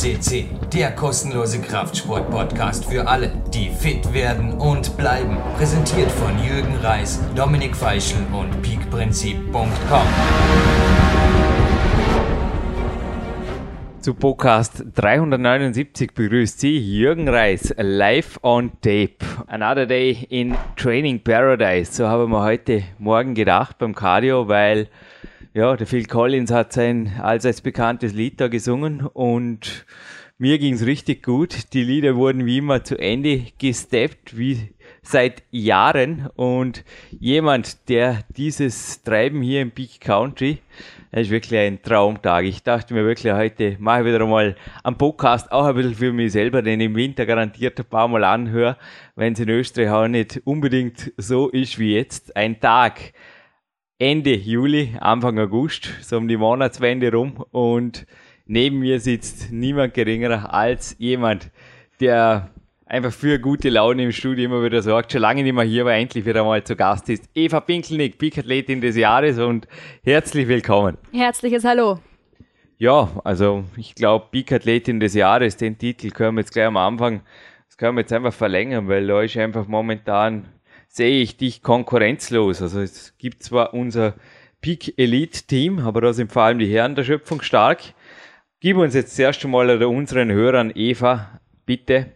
CC, der kostenlose Kraftsport-Podcast für alle, die fit werden und bleiben. Präsentiert von Jürgen Reis, Dominik Feischl und peakprinzip.com. Zu Podcast 379 begrüßt Sie Jürgen Reis live on tape. Another day in Training Paradise. So haben wir heute Morgen gedacht beim Cardio, weil ja, der Phil Collins hat sein allseits bekanntes Lied da gesungen und mir ging's richtig gut. Die Lieder wurden wie immer zu Ende gesteppt, wie seit Jahren. Und jemand, der dieses Treiben hier im Peak Country, das ist wirklich ein Traumtag. Ich dachte mir wirklich, heute mache ich wieder einmal einen Podcast, auch ein bisschen für mich selber, den im Winter garantiert ein paar Mal anhöre, wenn es in Österreich auch nicht unbedingt so ist wie jetzt. Ein Tag, Ende Juli, Anfang August, so um die Monatswende rum und neben mir sitzt niemand geringerer als jemand, der einfach für gute Laune im Studio immer wieder sorgt, schon lange nicht mehr hier, aber endlich wieder mal zu Gast ist. Eva Pinkelnick, Peak-Athletin des Jahres und herzlich willkommen. Herzliches Hallo. Ja, also ich glaube, Peak-Athletin des Jahres, den Titel können wir jetzt gleich am Anfang, das können wir jetzt einfach verlängern, weil da ist einfach momentan sehe ich dich konkurrenzlos. Also es gibt zwar unser Peak Elite Team, aber da sind vor allem die Herren der Schöpfung stark. Gib uns jetzt zuerst einmal oder unseren Hörern, Eva, bitte.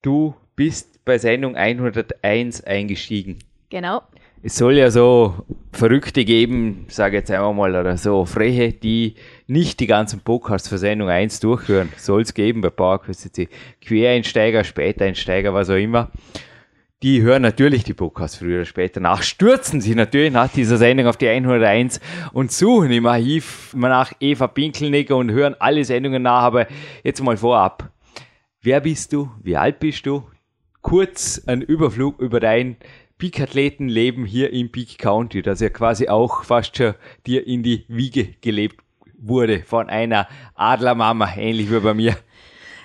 Du bist bei Sendung 101 eingestiegen. Genau. Es soll ja so Verrückte geben, sage jetzt einmal mal, oder so Freche, die nicht die ganzen Podcasts für Sendung 1 durchhören. Soll es geben bei PowerQuest Quereinsteiger, Späteinsteiger, was auch immer die hören natürlich die Podcasts früher oder später nach, stürzen sich natürlich nach dieser Sendung auf die 101 und suchen im Archiv nach Eva Pinkelnicker und hören alle Sendungen nach. Aber jetzt mal vorab. Wer bist du? Wie alt bist du? Kurz ein Überflug über dein Peak-Athletenleben hier im Peak County, das ja quasi auch fast schon dir in die Wiege gelebt wurde von einer Adlermama, ähnlich wie bei mir.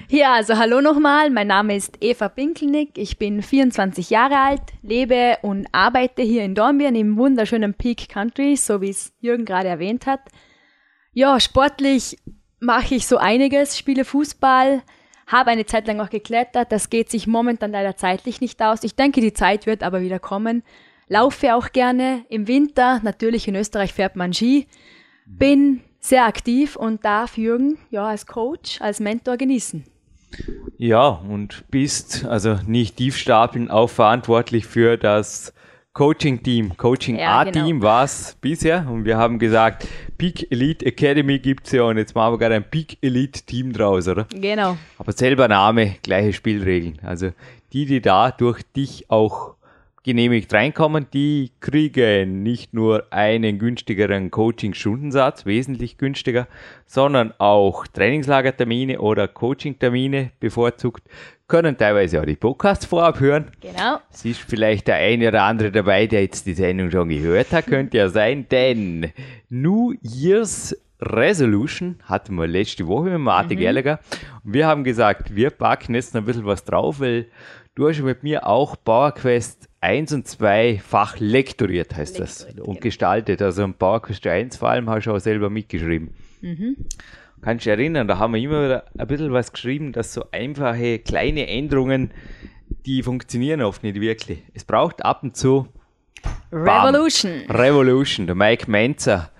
Ja, also hallo nochmal, mein Name ist Eva Pinkelnick, ich bin 24 Jahre alt, lebe und arbeite hier in Dornbirn im wunderschönen Peak Country, so wie es Jürgen gerade erwähnt hat. Ja, sportlich mache ich so einiges, spiele Fußball, habe eine Zeit lang auch geklettert, das geht sich momentan leider zeitlich nicht aus. Ich denke, die Zeit wird aber wieder kommen. Laufe auch gerne im Winter, natürlich in Österreich fährt man Ski. Bin sehr aktiv und darf Jürgen ja als Coach, als Mentor genießen. Ja, und bist also nicht tiefstapeln auch verantwortlich für das Coaching-Team. Coaching A-Team genau. war es bisher und wir haben gesagt, Peak Elite Academy gibt es ja und jetzt machen wir gerade ein Peak Elite Team draus, oder? Genau. Aber selber Name, gleiche Spielregeln. Also die, die da durch dich auch genehmigt reinkommen, die kriegen nicht nur einen günstigeren Coaching-Stundensatz, wesentlich günstiger, sondern auch Trainingslagertermine oder Coaching-Termine bevorzugt, können teilweise auch die Podcasts vorab hören. Genau. Es ist vielleicht der eine oder andere dabei, der jetzt die Sendung schon gehört hat, könnte ja sein, denn New Year's Resolution hatten wir letzte Woche mit Martin mhm. Gallagher und wir haben gesagt, wir packen jetzt noch ein bisschen was drauf, weil du hast mit mir auch PowerQuest 1 und 2 Fach lektoriert, heißt lektoriert, das, und genau. gestaltet. Also ein PowerQuest 1 vor allem hast du auch selber mitgeschrieben. Mhm. Kannst du erinnern, da haben wir immer wieder ein bisschen was geschrieben, dass so einfache kleine Änderungen, die funktionieren oft nicht wirklich. Es braucht ab und zu Revolution. Bam, Revolution. Der Mike Menzer,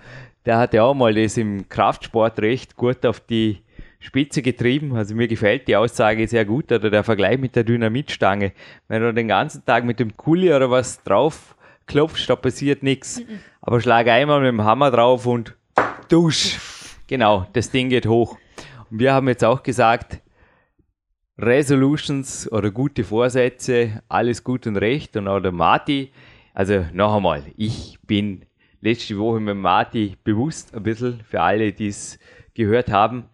der hat ja auch mal das im Kraftsport recht gut auf die Spitze getrieben. Also mir gefällt die Aussage sehr gut oder der Vergleich mit der Dynamitstange. Wenn du den ganzen Tag mit dem Kuli oder was drauf klopfst, da passiert nichts. Aber schlag einmal mit dem Hammer drauf und dusch. Genau, das Ding geht hoch. Und wir haben jetzt auch gesagt, Resolutions oder gute Vorsätze, alles gut und recht. Und auch der Marty, also noch einmal, ich bin letzte Woche mit Marty bewusst ein bisschen für alle, die es gehört haben,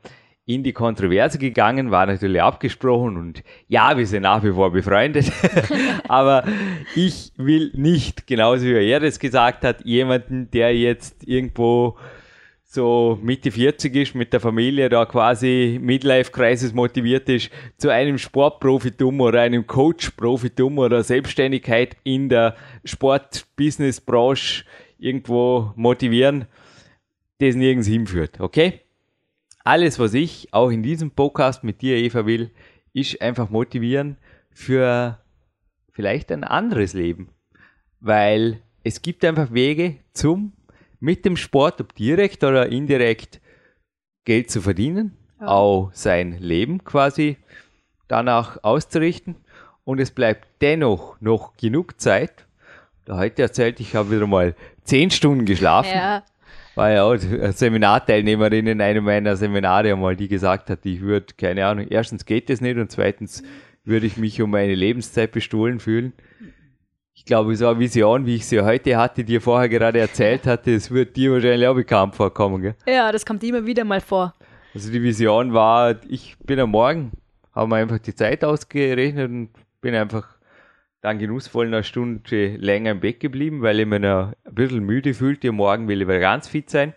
in die Kontroverse gegangen, war natürlich abgesprochen und ja, wir sind nach wie vor befreundet. Aber ich will nicht, genauso wie er das gesagt hat, jemanden, der jetzt irgendwo so Mitte 40 ist, mit der Familie da quasi Midlife-Crisis motiviert ist, zu einem Sportprofitum oder einem Coach-Profitum oder Selbstständigkeit in der Sport-Business-Branche irgendwo motivieren, das nirgends hinführt, okay? Alles, was ich auch in diesem Podcast mit dir, Eva, will, ist einfach motivieren für vielleicht ein anderes Leben. Weil es gibt einfach Wege zum mit dem Sport, ob direkt oder indirekt, Geld zu verdienen, ja. auch sein Leben quasi danach auszurichten. Und es bleibt dennoch noch genug Zeit. Da heute erzählt, ich habe wieder mal zehn Stunden geschlafen. Ja. War ja auch Seminarteilnehmerin in einem meiner Seminare einmal, die gesagt hat, ich würde, keine Ahnung, erstens geht das nicht und zweitens würde ich mich um meine Lebenszeit bestohlen fühlen ich glaube, so eine Vision, wie ich sie heute hatte, die ihr vorher gerade erzählt hatte, das wird dir wahrscheinlich auch bekannt vorkommen, gell? Ja, das kommt immer wieder mal vor. Also die Vision war, ich bin am Morgen, habe mir einfach die Zeit ausgerechnet und bin einfach dann genussvoll eine Stunde länger im Bett geblieben, weil ich mich noch ein bisschen müde fühlte. Morgen will ich wieder ganz fit sein.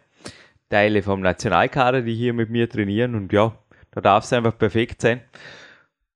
Teile vom Nationalkader, die hier mit mir trainieren und ja, da darf es einfach perfekt sein.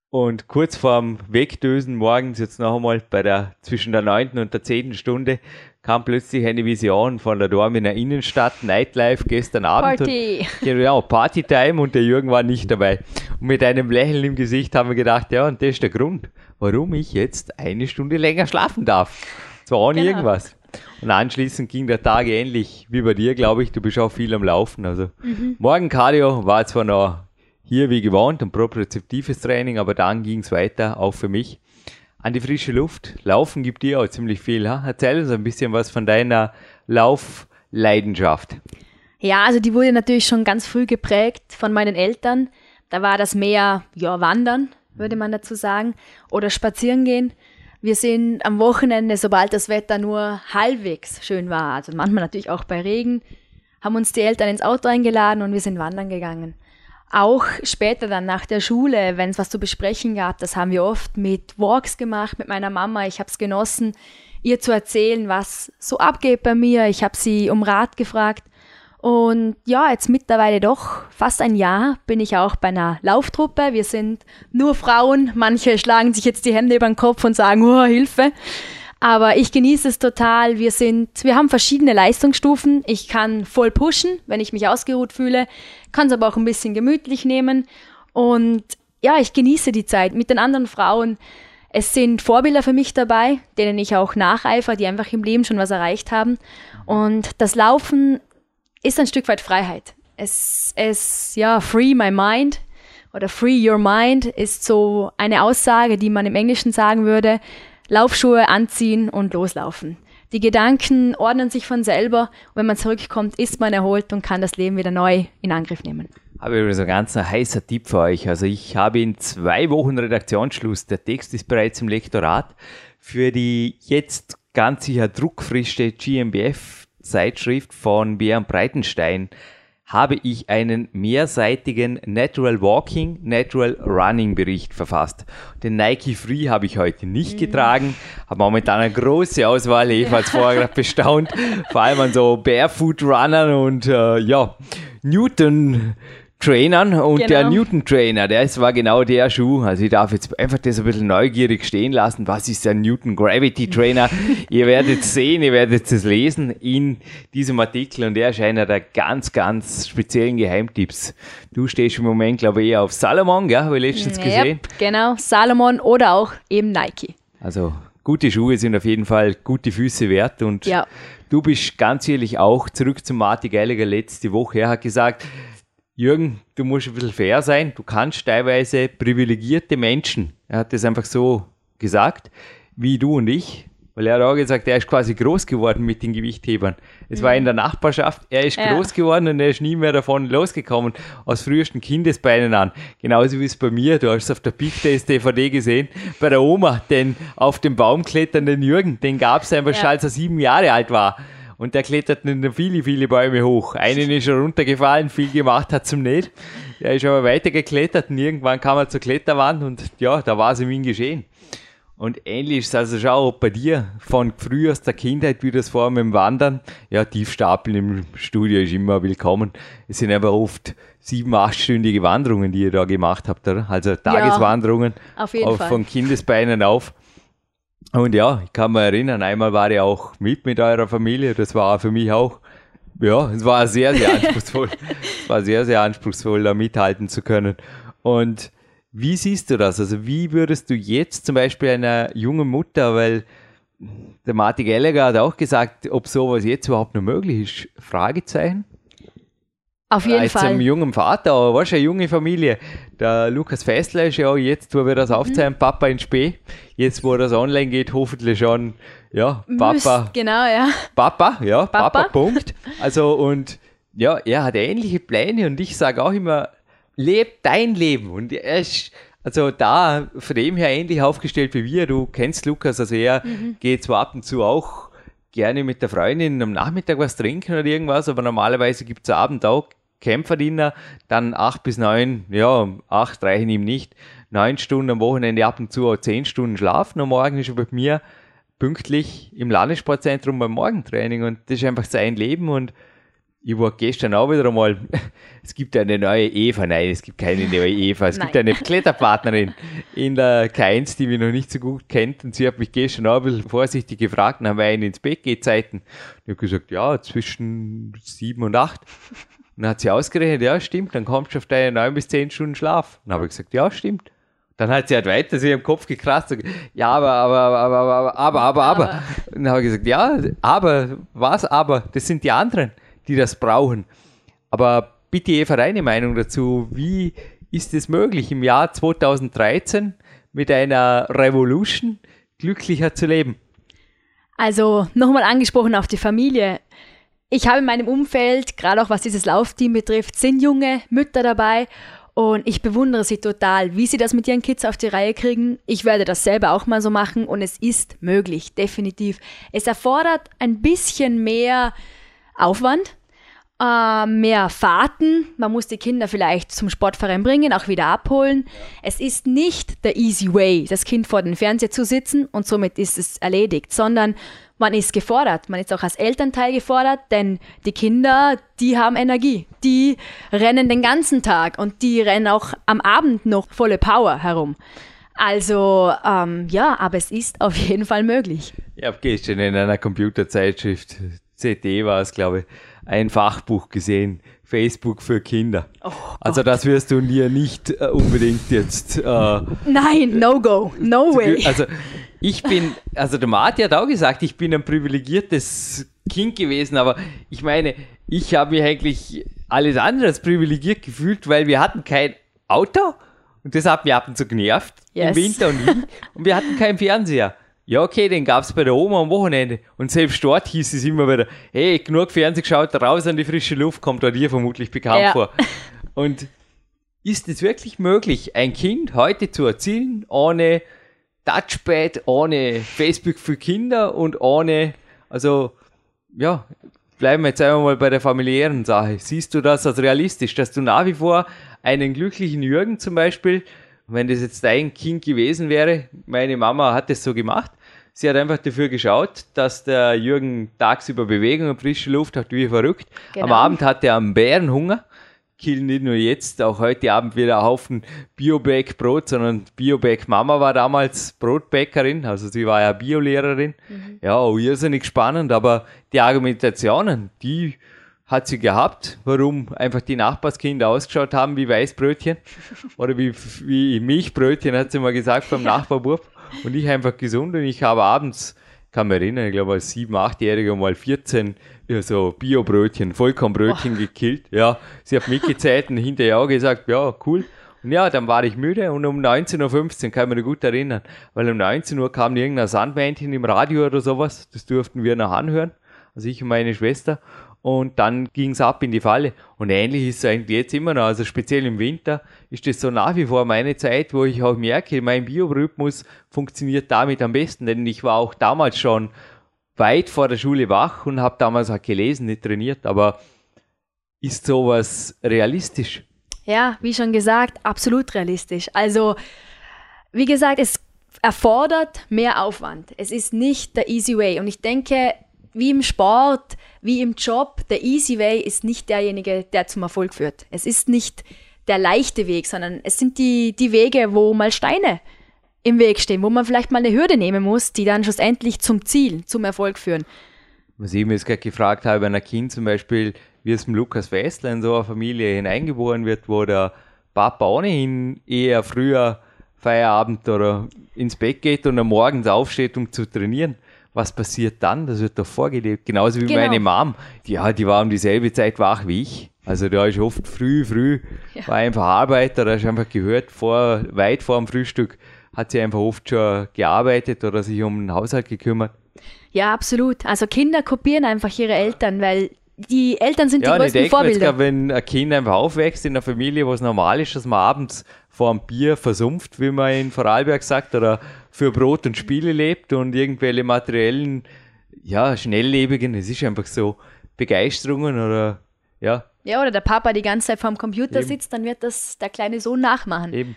Und kurz vorm Wegdösen morgens, jetzt noch einmal bei der, zwischen der neunten und der zehnten Stunde, kam plötzlich eine Vision von der Dormener Innenstadt, Nightlife gestern Abend. Party! Und, genau, Partytime und der Jürgen war nicht dabei. Und mit einem Lächeln im Gesicht haben wir gedacht, ja, und das ist der Grund, warum ich jetzt eine Stunde länger schlafen darf. Zwar ohne genau. irgendwas. Und anschließend ging der Tag ähnlich wie bei dir, glaube ich. Du bist auch viel am Laufen. Also mhm. morgen Cardio war zwar noch hier wie gewohnt ein propriozeptives Training, aber dann ging es weiter, auch für mich, an die frische Luft. Laufen gibt dir auch ziemlich viel. Ha? Erzähl uns ein bisschen was von deiner Laufleidenschaft. Ja, also die wurde natürlich schon ganz früh geprägt von meinen Eltern. Da war das mehr, ja, Wandern, würde man dazu sagen, oder spazieren gehen. Wir sind am Wochenende, sobald das Wetter nur halbwegs schön war, also manchmal natürlich auch bei Regen, haben uns die Eltern ins Auto eingeladen und wir sind wandern gegangen. Auch später dann nach der Schule, wenn es was zu besprechen gab, das haben wir oft mit Walks gemacht mit meiner Mama. Ich habe es genossen, ihr zu erzählen, was so abgeht bei mir. Ich habe sie um Rat gefragt. Und ja, jetzt mittlerweile doch fast ein Jahr bin ich auch bei einer Lauftruppe. Wir sind nur Frauen. Manche schlagen sich jetzt die Hände über den Kopf und sagen, oh, Hilfe. Aber ich genieße es total. Wir sind, wir haben verschiedene Leistungsstufen. Ich kann voll pushen, wenn ich mich ausgeruht fühle, kann es aber auch ein bisschen gemütlich nehmen. Und ja, ich genieße die Zeit mit den anderen Frauen. Es sind Vorbilder für mich dabei, denen ich auch nacheifere, die einfach im Leben schon was erreicht haben. Und das Laufen ist ein Stück weit Freiheit. Es, es, ja, free my mind oder free your mind ist so eine Aussage, die man im Englischen sagen würde. Laufschuhe anziehen und loslaufen. Die Gedanken ordnen sich von selber und wenn man zurückkommt, ist man erholt und kann das Leben wieder neu in Angriff nehmen. Habe übrigens ein ganz heißer Tipp für euch. Also ich habe in zwei Wochen Redaktionsschluss. Der Text ist bereits im Lektorat. Für die jetzt ganz sicher druckfrische GmbF Zeitschrift von Björn Breitenstein habe ich einen mehrseitigen Natural Walking, Natural Running Bericht verfasst. Den Nike Free habe ich heute nicht mhm. getragen, habe momentan eine große Auswahl, Eva hat vorher gerade bestaunt, vor allem an so Barefoot Runnern und äh, ja, Newton Trainern und genau. der Newton Trainer, der ist, war genau der Schuh. Also ich darf jetzt einfach das ein bisschen neugierig stehen lassen. Was ist der Newton Gravity Trainer? ihr werdet sehen, ihr werdet es lesen in diesem Artikel und er ist einer der ganz, ganz speziellen Geheimtipps. Du stehst im Moment, glaube ich, eher auf Salomon, gell? Habe ich letztens gesehen. Yep, genau, Salomon oder auch eben Nike. Also gute Schuhe sind auf jeden Fall gute Füße wert und ja. du bist ganz ehrlich auch zurück zum Martin Gallagher letzte Woche. Er hat gesagt, Jürgen, du musst ein bisschen fair sein. Du kannst teilweise privilegierte Menschen, er hat das einfach so gesagt, wie du und ich, weil er hat auch gesagt, er ist quasi groß geworden mit den Gewichthebern. Es mhm. war in der Nachbarschaft, er ist ja. groß geworden und er ist nie mehr davon losgekommen, aus frühesten Kindesbeinen an. Genauso wie es bei mir, du hast es auf der Big Days DVD gesehen, bei der Oma, den auf dem Baum kletternden Jürgen, den gab es einfach ja. schon als er sieben Jahre alt war. Und der klettert in viele, viele Bäume hoch. Einen ist er runtergefallen, viel gemacht hat zum nicht. Er ist aber weiter geklettert und irgendwann kam er zur Kletterwand und ja, da war es ihm geschehen. Und ähnlich ist es also schau, ob bei dir von früh aus der Kindheit, wie das vor mit dem Wandern, ja, Tiefstapeln im Studio ist immer willkommen. Es sind aber oft sieben, achtstündige Wanderungen, die ihr da gemacht habt, oder? Also Tageswanderungen ja, auf jeden Fall. von Kindesbeinen auf. Und ja, ich kann mich erinnern, einmal war ich auch mit mit eurer Familie, das war für mich auch ja, es war sehr, sehr anspruchsvoll. es war sehr, sehr anspruchsvoll, da mithalten zu können. Und wie siehst du das? Also wie würdest du jetzt zum Beispiel einer jungen Mutter, weil der Martin Gallagher hat auch gesagt, ob sowas jetzt überhaupt noch möglich ist, Fragezeichen? Auf jeden Als Fall. einem jungen Vater, aber was eine junge Familie. Der Lukas Fessler ist ja auch jetzt, wo wir das aufzeigen, Mhm. Papa in Spee. Jetzt, wo das online geht, hoffentlich schon, ja, Papa, Müsst, genau, ja. Papa, ja, Papa, Papa. Punkt. Also und ja, er hat ähnliche Pläne und ich sage auch immer, leb dein Leben. Und er ist also da von dem her ähnlich aufgestellt wie wir. Du kennst Lukas, also er geht zwar ab und zu auch gerne mit der Freundin am Nachmittag was trinken oder irgendwas, aber normalerweise gibt es Abend auch Kämpferdiener, dann acht bis neun, ja, acht reichen ihm nicht, neun Stunden am Wochenende ab und zu auch zehn Stunden schlafen und morgen ist er bei mir pünktlich im Landessportzentrum beim Morgentraining und das ist einfach sein Leben und ich war gestern auch wieder einmal, es gibt eine neue Eva, nein, es gibt keine neue Eva, es gibt Nein. eine Kletterpartnerin in der K1, die mich noch nicht so gut kennt und sie hat mich gestern auch ein bisschen vorsichtig gefragt, dann haben wir einen ins Bett geht Zeiten. Ich habe gesagt, ja, zwischen sieben und acht. Dann hat sie ausgerechnet, ja, stimmt, dann kommst du auf deine neun bis zehn Stunden Schlaf. Dann habe ich gesagt, ja, stimmt. Dann hat sie halt weiter sich im Kopf gekratzt. Und, ja, aber, aber, aber, aber, aber, aber, aber. aber. Dann habe ich gesagt, ja, aber, was aber? Das sind die anderen, die das brauchen. Aber bitte Eva, deine Meinung dazu. Wie ist es möglich, im Jahr 2013 mit einer Revolution glücklicher zu leben? Also nochmal angesprochen auf die Familie. Ich habe in meinem Umfeld, gerade auch was dieses Laufteam betrifft, sind junge Mütter dabei und ich bewundere sie total, wie sie das mit ihren Kids auf die Reihe kriegen. Ich werde das selber auch mal so machen und es ist möglich, definitiv. Es erfordert ein bisschen mehr Aufwand, äh, mehr Fahrten. Man muss die Kinder vielleicht zum Sportverein bringen, auch wieder abholen. Es ist nicht der easy way, das Kind vor den Fernseher zu sitzen und somit ist es erledigt, sondern man ist gefordert. Man ist auch als Elternteil gefordert, denn die Kinder, die haben Energie. Die rennen den ganzen Tag und die rennen auch am Abend noch volle Power herum. Also, ähm, ja, aber es ist auf jeden Fall möglich. Ich habe gestern in einer Computerzeitschrift, CD war es, glaube ich, ein Fachbuch gesehen. Facebook für Kinder. also das wirst du dir nicht äh, unbedingt jetzt. Äh, Nein, no go, no way. also ich bin, also der Martin hat auch gesagt, ich bin ein privilegiertes Kind gewesen, aber ich meine, ich habe mich eigentlich alles andere als privilegiert gefühlt, weil wir hatten kein Auto und das hat mich ab und zu genervt Yes. im Winter und, und wir hatten keinen Fernseher. Ja, okay, den gab's bei der Oma am Wochenende. Und selbst dort hieß es immer wieder, hey, genug Fernsehen geschaut, raus an die frische Luft, kommt da dir vermutlich bekannt Ja. vor. Und ist es wirklich möglich, ein Kind heute zu erzielen, ohne Touchpad, ohne Facebook für Kinder und ohne, also, ja, bleiben wir jetzt einmal mal bei der familiären Sache. Siehst du das als realistisch, dass du nach wie vor einen glücklichen Jürgen zum Beispiel, wenn das jetzt dein Kind gewesen wäre, meine Mama hat es so gemacht, sie hat einfach dafür geschaut, dass der Jürgen tagsüber Bewegung und frische Luft hat, wie verrückt. Am Genau. Abend hat er einen Bärenhunger. Killen nicht nur jetzt, auch heute Abend wieder ein Haufen Biobäck Brot, sondern Biobäck Mama war damals Brotbäckerin, also sie war ja Biolehrerin. Ja, auch irrsinnig spannend, aber die Argumentationen, die hat sie gehabt, warum einfach die Nachbarskinder ausgeschaut haben wie Weißbrötchen oder wie, wie Milchbrötchen, hat sie mal gesagt beim Nachbarbub. Und ich einfach gesund und ich habe abends, kann mich erinnern, ich glaube als sieben, achtjähriger mal 14 ja, so Biobrötchen, Vollkornbrötchen gekillt. Ja, sie hat mitgezählt und hinterher auch gesagt, ja, cool. Und ja, dann war ich müde und um 19.15 Uhr kann ich mich gut erinnern, weil um 19 Uhr kam irgendein Sandmännchen im Radio oder sowas, das durften wir noch anhören, also ich und meine Schwester. Und dann ging's ab in die Falle. Und ähnlich ist es eigentlich jetzt immer noch. Also speziell im Winter ist das so nach wie vor meine Zeit, wo ich auch merke, mein Biorhythmus funktioniert damit am besten. Denn ich war auch damals schon weit vor der Schule wach und habe damals auch gelesen, nicht trainiert. Aber ist sowas realistisch? Ja, wie schon gesagt, absolut realistisch. Also, wie gesagt, es erfordert mehr Aufwand. Es ist nicht der easy way. Und ich denke, wie im Sport, wie im Job, der easy way ist nicht derjenige, der zum Erfolg führt. Es ist nicht der leichte Weg, sondern es sind die, die Wege, wo mal Steine im Weg stehen, wo man vielleicht mal eine Hürde nehmen muss, die dann schlussendlich zum Ziel, zum Erfolg führen. Was ich mir jetzt gerade gefragt habe, wenn ein Kind zum Beispiel, wie es mit Lukas Wessler in so eine Familie hineingeboren wird, wo der Papa ohnehin eher früher Feierabend oder ins Bett geht und am Morgens aufsteht, um zu trainieren. Was passiert dann? Das wird doch vorgelebt. Genauso wie Genau. meine Mom. Ja, die war um dieselbe Zeit wach wie ich. Also da ist oft früh, früh, Ja. war einfach Arbeiter, da hast du einfach gehört, vor, weit vor dem Frühstück hat sie einfach oft schon gearbeitet oder sich um den Haushalt gekümmert. Ja, absolut. Also Kinder kopieren einfach ihre Eltern, weil die Eltern sind Ja, die und ich größten denke jetzt Vorbilder. grad, wenn ein Kind einfach aufwächst in einer Familie, wo es normal ist, dass man abends vor einem Bier versumpft, wie man in Vorarlberg sagt, oder für Brot und Spiele lebt und irgendwelche materiellen, ja, schnelllebigen, es ist einfach so, Begeisterungen oder, ja, Ja, oder der Papa die ganze Zeit vorm Computer Eben. sitzt, dann wird das der kleine Sohn nachmachen. eben.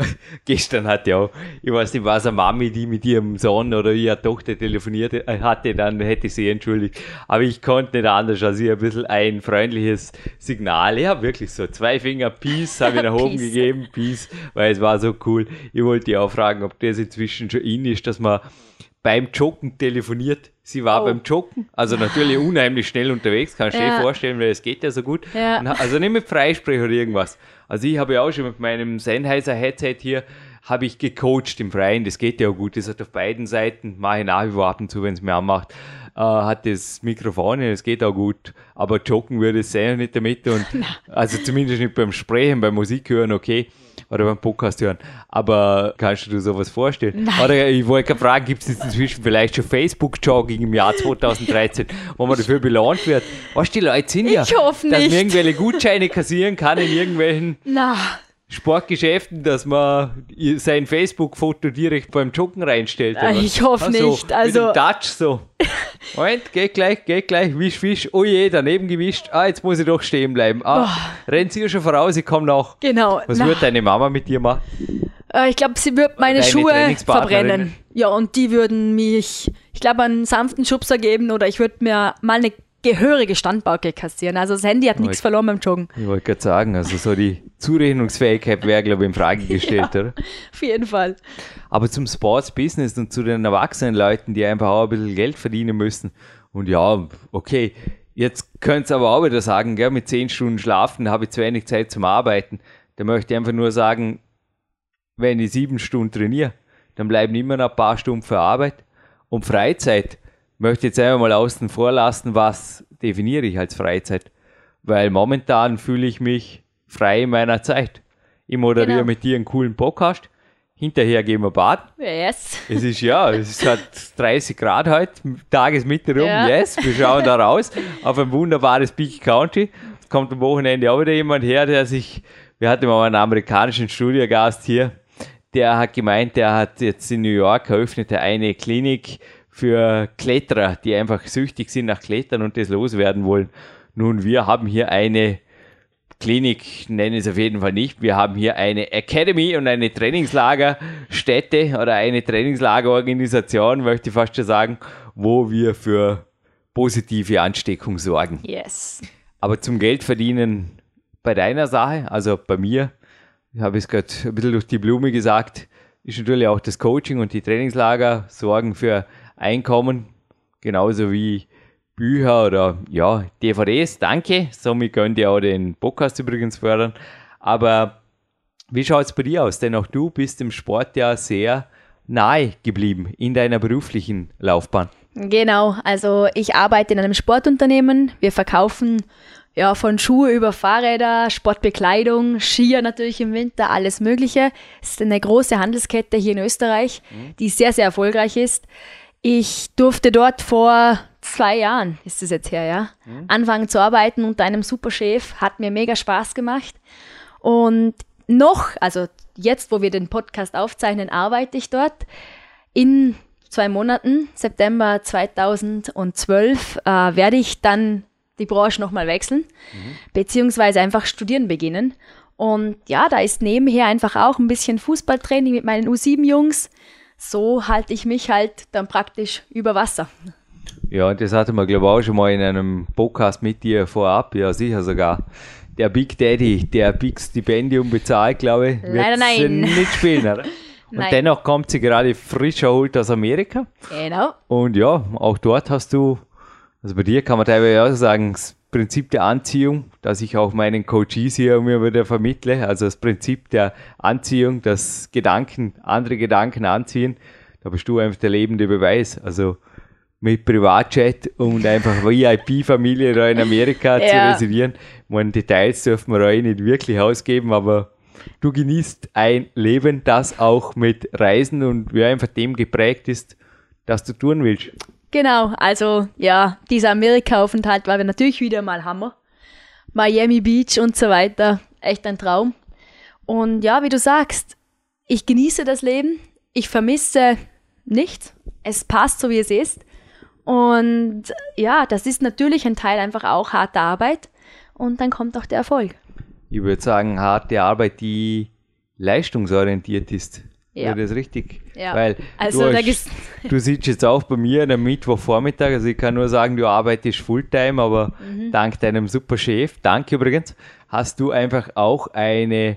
Gestern hat ja auch, ich weiß nicht, was eine Mami, die mit ihrem Sohn oder ihrer Tochter telefoniert äh, hatte, dann hätte ich sie entschuldigt. Aber ich konnte nicht anders, als ihr ein bisschen ein freundliches Signal. Ich habe wirklich so zwei Finger Peace, habe ich nach oben Peace. gegeben, Peace, weil es war so cool. Ich wollte ja auch fragen, ob das inzwischen schon in ist, dass man beim Joggen telefoniert. Sie war Oh. beim Joggen, also natürlich unheimlich schnell unterwegs, kannst du Ja. dir vorstellen, weil es geht ja so gut. Ja. Also nicht mit Freisprech oder irgendwas. Also ich habe ja auch schon mit meinem Sennheiser Headset hier, habe ich gecoacht im Freien, das geht ja auch gut, das hat auf beiden Seiten, mache ich nach wie vor ab und zu, wenn es mir anmacht, äh, hat das Mikrofon, das geht auch gut, aber joggen würde es sehr nicht damit und also zumindest nicht beim Sprechen, beim Musik hören, okay, oder beim Podcast hören, aber kannst du dir sowas vorstellen? Oder ich wollte gerade fragen, gibt es jetzt inzwischen vielleicht schon Facebook-Jogging im Jahr 2013, wo man dafür belohnt wird? Was die Leute sind ja, Ich dass man irgendwelche Gutscheine kassieren kann in irgendwelchen Na, Sportgeschäften, dass man sein Facebook-Foto direkt beim Joggen reinstellt. Oder? ich hoffe Ah, so, nicht, also- Mit dem Touch so. Moment, geht gleich, geht gleich, wisch, wisch. Oh je, daneben gewischt. Ah, jetzt muss ich doch stehen bleiben. Ah, rennt sie schon voraus, ich komme nach. genau. Was Na, wird deine Mama mit dir machen? äh, ich glaube, sie wird meine Deine Schuhe verbrennen. Ja, und die würden mich, ich glaube, einen sanften Schubser geben oder ich würde mir mal eine gehörige Standbauke kassieren. Also das Handy hat nichts Right. verloren beim Joggen. Ich wollte gerade sagen, also so die Zurechnungsfähigkeit wäre, glaube ich, in Frage gestellt, oder? Auf jeden Fall. Aber zum Sports-Business und zu den erwachsenen Leuten, die einfach auch ein bisschen Geld verdienen müssen. Und ja, okay, jetzt könnt ihr aber auch wieder sagen, gell, mit zehn Stunden Schlafen habe ich zu wenig Zeit zum Arbeiten. Da möchte ich einfach nur sagen, wenn ich sieben Stunden trainiere, dann bleiben immer noch ein paar Stunden für Arbeit. Und Freizeit möchte jetzt einfach mal außen vor lassen, was definiere ich als Freizeit. Weil momentan fühle ich mich frei in meiner Zeit. Ich moderiere Genau. mit dir einen coolen Podcast. Hinterher gehen wir baden. Yes. Es ist ja, es hat 30 Grad heute, Tagesmitte rum, Ja. yes, wir schauen da raus auf ein wunderbares Peak County. Es kommt am Wochenende auch wieder jemand her, der sich, wir hatten mal einen amerikanischen Studiogast hier, der hat gemeint, der hat jetzt in New York eröffnet er eine Klinik für Kletterer, die einfach süchtig sind nach Klettern und das loswerden wollen. Nun, wir haben hier eine Klinik nenne ich es auf jeden Fall nicht. Wir haben hier eine Academy und eine Trainingslagerstätte oder eine Trainingslagerorganisation, möchte ich fast schon sagen, wo wir für positive Ansteckung sorgen. Yes. Aber zum Geld verdienen bei deiner Sache, also bei mir, ich habe es gerade ein bisschen durch die Blume gesagt, ist natürlich auch das Coaching und die Trainingslager sorgen für Einkommen, genauso wie Bücher oder ja, DVDs, danke. Somit könnt ihr auch den Podcast übrigens fördern. Aber wie schaut es bei dir aus? Denn auch du bist im Sport ja sehr nahe geblieben in deiner beruflichen Laufbahn. Genau, also ich arbeite in einem Sportunternehmen. Wir verkaufen ja von Schuhe über Fahrräder, Sportbekleidung, Skier natürlich im Winter, alles Mögliche. Es ist eine große Handelskette hier in Österreich, die sehr, sehr erfolgreich ist. Ich durfte dort vor zwei Jahren, ist es jetzt her, ja, anfangen zu arbeiten unter einem super Chef. Hat mir mega Spaß gemacht. Und noch, also jetzt, wo wir den Podcast aufzeichnen, arbeite ich dort. In zwei Monaten, September 2012, äh, werde ich dann die Branche nochmal wechseln, beziehungsweise einfach studieren beginnen. Und ja, da ist nebenher einfach auch ein bisschen Fußballtraining mit meinen U7-Jungs. So halte ich mich halt dann praktisch über Wasser. Ja, und das hatten wir, glaube ich, auch schon mal in einem Podcast mit dir vorab, ja sicher sogar. Der Big Daddy, der Big Stipendium bezahlt, glaube ich, wird Leider nein. nicht spielen, oder? Und Nein. dennoch kommt sie gerade frisch erholt aus Amerika. Genau. Und ja, auch dort hast du Also bei dir kann man teilweise auch sagen, das Prinzip der Anziehung, das ich auch meinen Coaches hier immer wieder vermittle, also das Prinzip der Anziehung, dass Gedanken, andere Gedanken anziehen, da bist du einfach der lebende Beweis. Also mit Privatchat und einfach VIP-Familie da in Amerika ja. zu residieren. meine, Details dürfen wir euch nicht wirklich ausgeben, aber du genießt ein Leben, das auch mit Reisen und wie einfach dem geprägt ist, das du tun willst. Genau, also ja, dieser Amerika-Aufenthalt war natürlich wieder mal Hammer. Miami Beach und so weiter, echt ein Traum. Und ja, wie du sagst, ich genieße das Leben, ich vermisse nichts, es passt so wie es ist. Und ja, das ist natürlich ein Teil einfach auch harter Arbeit und dann kommt auch der Erfolg. Ich würde sagen, harte Arbeit, die leistungsorientiert ist. Ja. das richtig? Ja. Weil also, du, hast, du sitzt jetzt auch bei mir am Mittwochvormittag, also ich kann nur sagen, du arbeitest Fulltime, aber mhm. dank deinem super Chef, danke übrigens, hast du einfach auch eine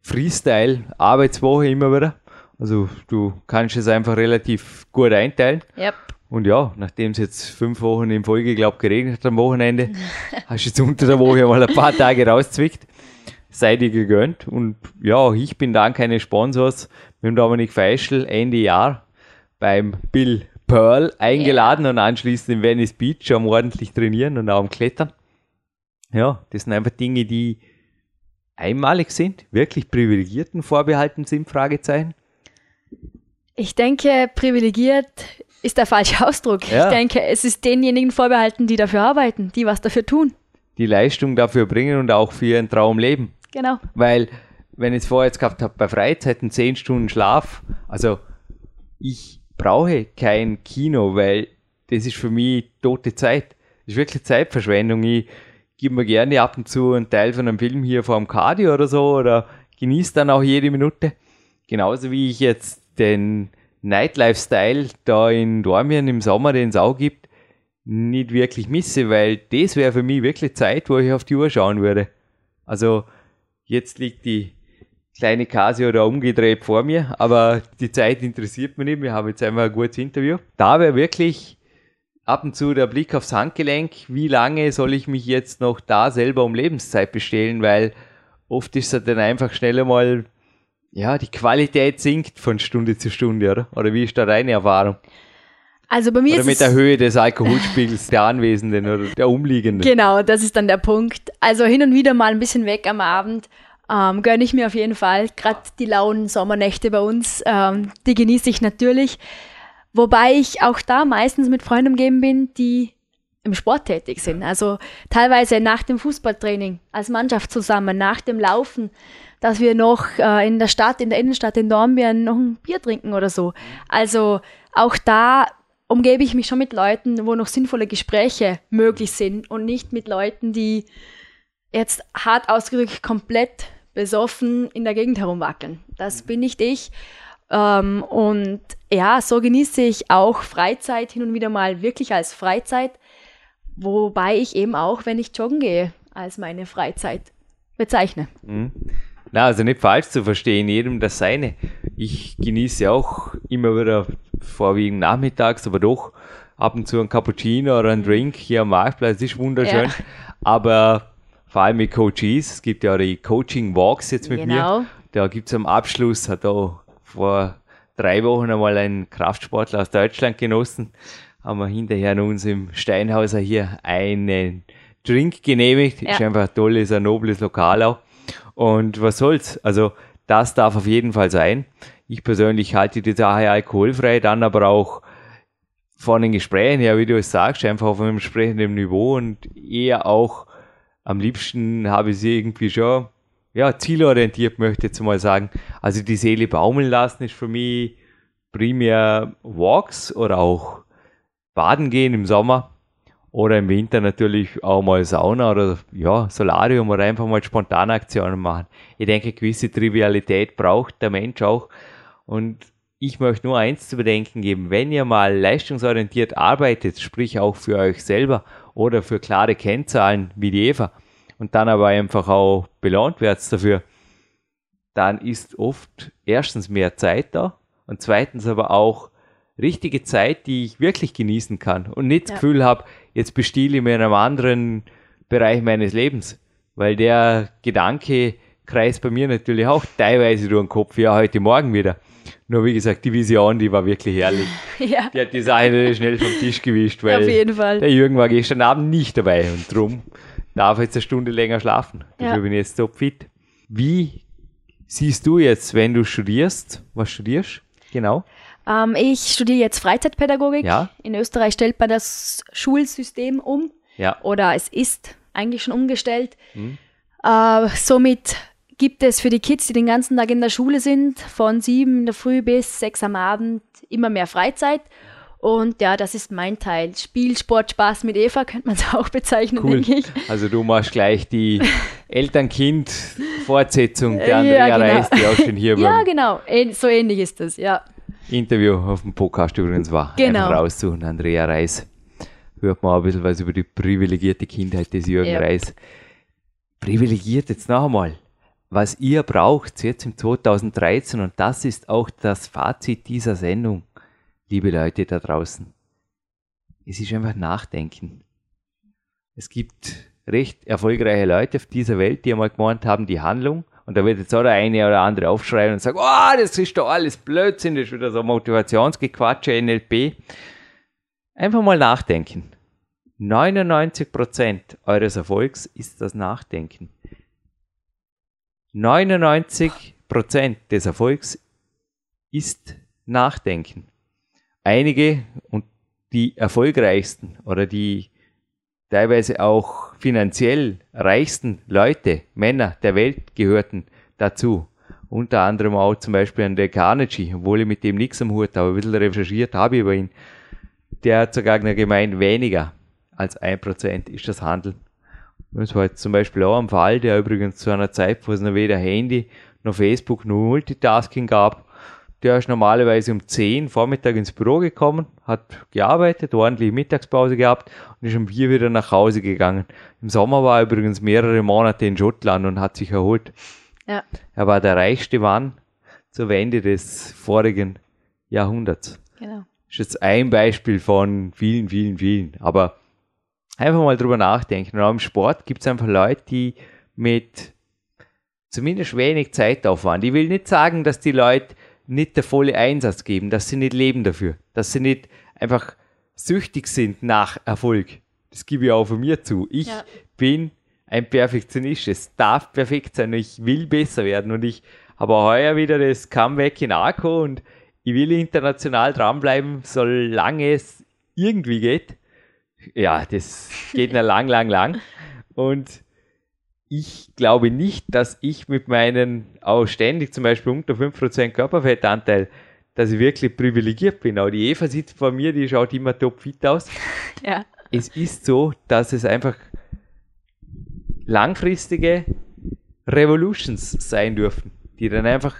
Freestyle-Arbeitswoche immer wieder. Also du kannst es einfach relativ gut einteilen. Yep. Und ja, nachdem es jetzt fünf Wochen in Folge, glaube geregnet hat am Wochenende, hast du jetzt unter der Woche mal ein paar Tage rauszwickt. Sei dir gegönnt. Und ja, ich bin dank eines Sponsors mit dem Dominik Feischl Ende Jahr beim Bill Pearl eingeladen yeah. und anschließend in Venice Beach am ordentlich trainieren und auch am Klettern. Ja, das sind einfach Dinge, die einmalig sind, wirklich Privilegierten vorbehalten sind, Fragezeichen. Ich denke, privilegiert ist der falsche Ausdruck. Ja. Ich denke, es ist denjenigen vorbehalten, die dafür arbeiten, die was dafür tun. Die Leistung dafür bringen und auch für ihren Traum leben. Genau. Weil, wenn ich es vorher jetzt gehabt habe, bei Freizeiten 10 Stunden Schlaf, also ich brauche kein Kino, weil das ist für mich tote Zeit. Das ist wirklich Zeitverschwendung. Ich gebe mir gerne ab und zu einen Teil von einem Film hier vor dem Cardio oder so oder genieße dann auch jede Minute. Genauso wie ich jetzt den Nightlife-Style da in Dormien im Sommer, den es auch gibt, nicht wirklich misse, weil das wäre für mich wirklich Zeit, wo ich auf die Uhr schauen würde. Also jetzt liegt die kleine Casio da umgedreht vor mir, aber die Zeit interessiert mich nicht. Wir haben jetzt einmal ein gutes Interview. Da wäre wirklich ab und zu der Blick aufs Handgelenk, wie lange soll ich mich jetzt noch da selber um Lebenszeit bestellen, weil oft ist es dann einfach schneller mal ja, die Qualität sinkt von Stunde zu Stunde, oder? Oder wie ist da deine Erfahrung? Also bei mir oder ist mit der Höhe des Alkoholspiegels der Anwesenden oder der Umliegenden. Genau, das ist dann der Punkt. Also hin und wieder mal ein bisschen weg am Abend ähm, gönne ich mir auf jeden Fall. Gerade die lauen Sommernächte bei uns, ähm, die genieße ich natürlich. Wobei ich auch da meistens mit Freunden umgeben bin, die im Sport tätig sind. Also teilweise nach dem Fußballtraining als Mannschaft zusammen, nach dem Laufen dass wir noch äh, in der Stadt, in der Innenstadt in Dornbirn noch ein Bier trinken oder so. Also auch da umgebe ich mich schon mit Leuten, wo noch sinnvolle Gespräche möglich sind und nicht mit Leuten, die jetzt hart ausgedrückt komplett besoffen in der Gegend herumwackeln. Das bin nicht ich. Ähm, und ja, so genieße ich auch Freizeit hin und wieder mal wirklich als Freizeit, wobei ich eben auch, wenn ich joggen gehe, als meine Freizeit bezeichne. Mhm. Na, also nicht falsch zu verstehen, jedem das seine. Ich genieße auch immer wieder vorwiegend nachmittags, aber doch ab und zu ein Cappuccino oder ein Drink hier am Marktplatz, das ist wunderschön. Ja. Aber vor allem mit Coaches, es gibt ja die Coaching Walks jetzt mit genau. mir. Da gibt es am Abschluss, hat da vor drei Wochen einmal ein Kraftsportler aus Deutschland genossen, haben wir hinterher in uns im Steinhauser hier einen Drink genehmigt. Ja. Ist einfach ein tolles, ein nobles Lokal auch. Und was soll's? Also, das darf auf jeden Fall sein. Ich persönlich halte die Sache alkoholfrei, dann aber auch von den Gesprächen her, wie du es sagst, einfach auf einem entsprechenden Niveau und eher auch am liebsten habe ich sie irgendwie schon, ja, zielorientiert möchte ich jetzt mal sagen. Also die Seele baumeln lassen ist für mich primär Walks oder auch Baden gehen im Sommer oder im Winter natürlich auch mal Sauna oder ja, Solarium oder einfach mal spontane Aktionen machen. Ich denke, gewisse Trivialität braucht der Mensch auch. Und ich möchte nur eins zu bedenken geben, wenn ihr mal leistungsorientiert arbeitet, sprich auch für euch selber oder für klare Kennzahlen wie die Eva und dann aber einfach auch belohnt werdet dafür, dann ist oft erstens mehr Zeit da und zweitens aber auch richtige Zeit, die ich wirklich genießen kann und nicht das Ja. Gefühl habe, jetzt bestiele ich mir in einem anderen Bereich meines Lebens. Weil der Gedanke kreist bei mir natürlich auch teilweise durch den Kopf, ja, heute Morgen wieder. Nur wie gesagt, die Vision, die war wirklich herrlich. Ja, Die hat die Sache schnell vom Tisch gewischt, weil auf jeden Fall. der Jürgen war gestern Abend nicht dabei und drum darf jetzt eine Stunde länger schlafen. Dafür Ja. bin ich jetzt topfit. Wie siehst du jetzt, wenn du studierst? Was studierst? Genau. Ähm, ich studiere jetzt Freizeitpädagogik. Ja. In Österreich stellt man das Schulsystem um. Ja. Oder es ist eigentlich schon umgestellt. Mhm. Äh, somit gibt es für die Kids, die den ganzen Tag in der Schule sind, von sieben in der Früh bis sechs am Abend immer mehr Freizeit. Und ja, das ist mein Teil. Spiel, Sport, Spaß mit Eva könnte man es auch bezeichnen, Cool. denke ich. Also du machst gleich die Eltern-Kind-Fortsetzung der Ja, Andrea genau. Reis, die auch schon hier Ja, beim genau. So ähnlich ist das, ja. Interview auf dem Podcast übrigens war. Genau. Einfach raussuchen, Andrea Reis. Hört man auch ein bisschen was über die privilegierte Kindheit des Jürgen Ja. Reis. Privilegiert jetzt noch einmal. Was ihr braucht jetzt im 2013 und das ist auch das Fazit dieser Sendung, liebe Leute da draußen. Es ist einfach Nachdenken. Es gibt recht erfolgreiche Leute auf dieser Welt, die einmal gemeint haben, die Handlung. Und da wird jetzt auch der eine oder andere aufschreien und sagen, oh, das ist doch alles Blödsinn, das ist wieder so Motivationsgequatsche, NLP. Einfach mal nachdenken. 99% eures Erfolgs ist das Nachdenken. 99% des Erfolgs ist Nachdenken. Einige und die erfolgreichsten oder die teilweise auch finanziell reichsten Leute, Männer der Welt gehörten dazu. Unter anderem auch zum Beispiel an der Carnegie, obwohl ich mit dem nichts am Hut habe, ein bisschen recherchiert habe über ihn. Der hat sogar gemeint, weniger als ein Prozent ist das Handeln. Das war jetzt zum Beispiel auch ein Fall, der übrigens zu einer Zeit, wo es noch weder Handy noch Facebook noch Multitasking gab, der ist normalerweise um 10 Vormittag ins Büro gekommen, hat gearbeitet, ordentliche Mittagspause gehabt und ist um 4 wieder nach Hause gegangen. Im Sommer war er übrigens mehrere Monate in Schottland und hat sich erholt. Ja. Er war der reichste Mann zur Wende des vorigen Jahrhunderts. Genau. ist jetzt ein Beispiel von vielen, vielen, vielen. Aber einfach mal drüber nachdenken. Und auch im Sport gibt es einfach Leute, die mit zumindest wenig Zeitaufwand. Ich will nicht sagen, dass die Leute nicht der volle Einsatz geben, dass sie nicht leben dafür, dass sie nicht einfach süchtig sind nach Erfolg. Das gebe ich auch von mir zu. Ich Ja. bin ein Perfektionist. Es darf perfekt sein und ich will besser werden. Und ich habe auch heuer wieder das Comeback in Arco und ich will international dranbleiben, solange es irgendwie geht. Ja, das geht noch lang, lang, lang. Und ich glaube nicht, dass ich mit meinen auch ständig zum Beispiel unter 5% Körperfettanteil, dass ich wirklich privilegiert bin. Auch die Eva sitzt vor mir, die schaut immer topfit aus. Ja. Es ist so, dass es einfach langfristige Revolutions sein dürfen, die dann einfach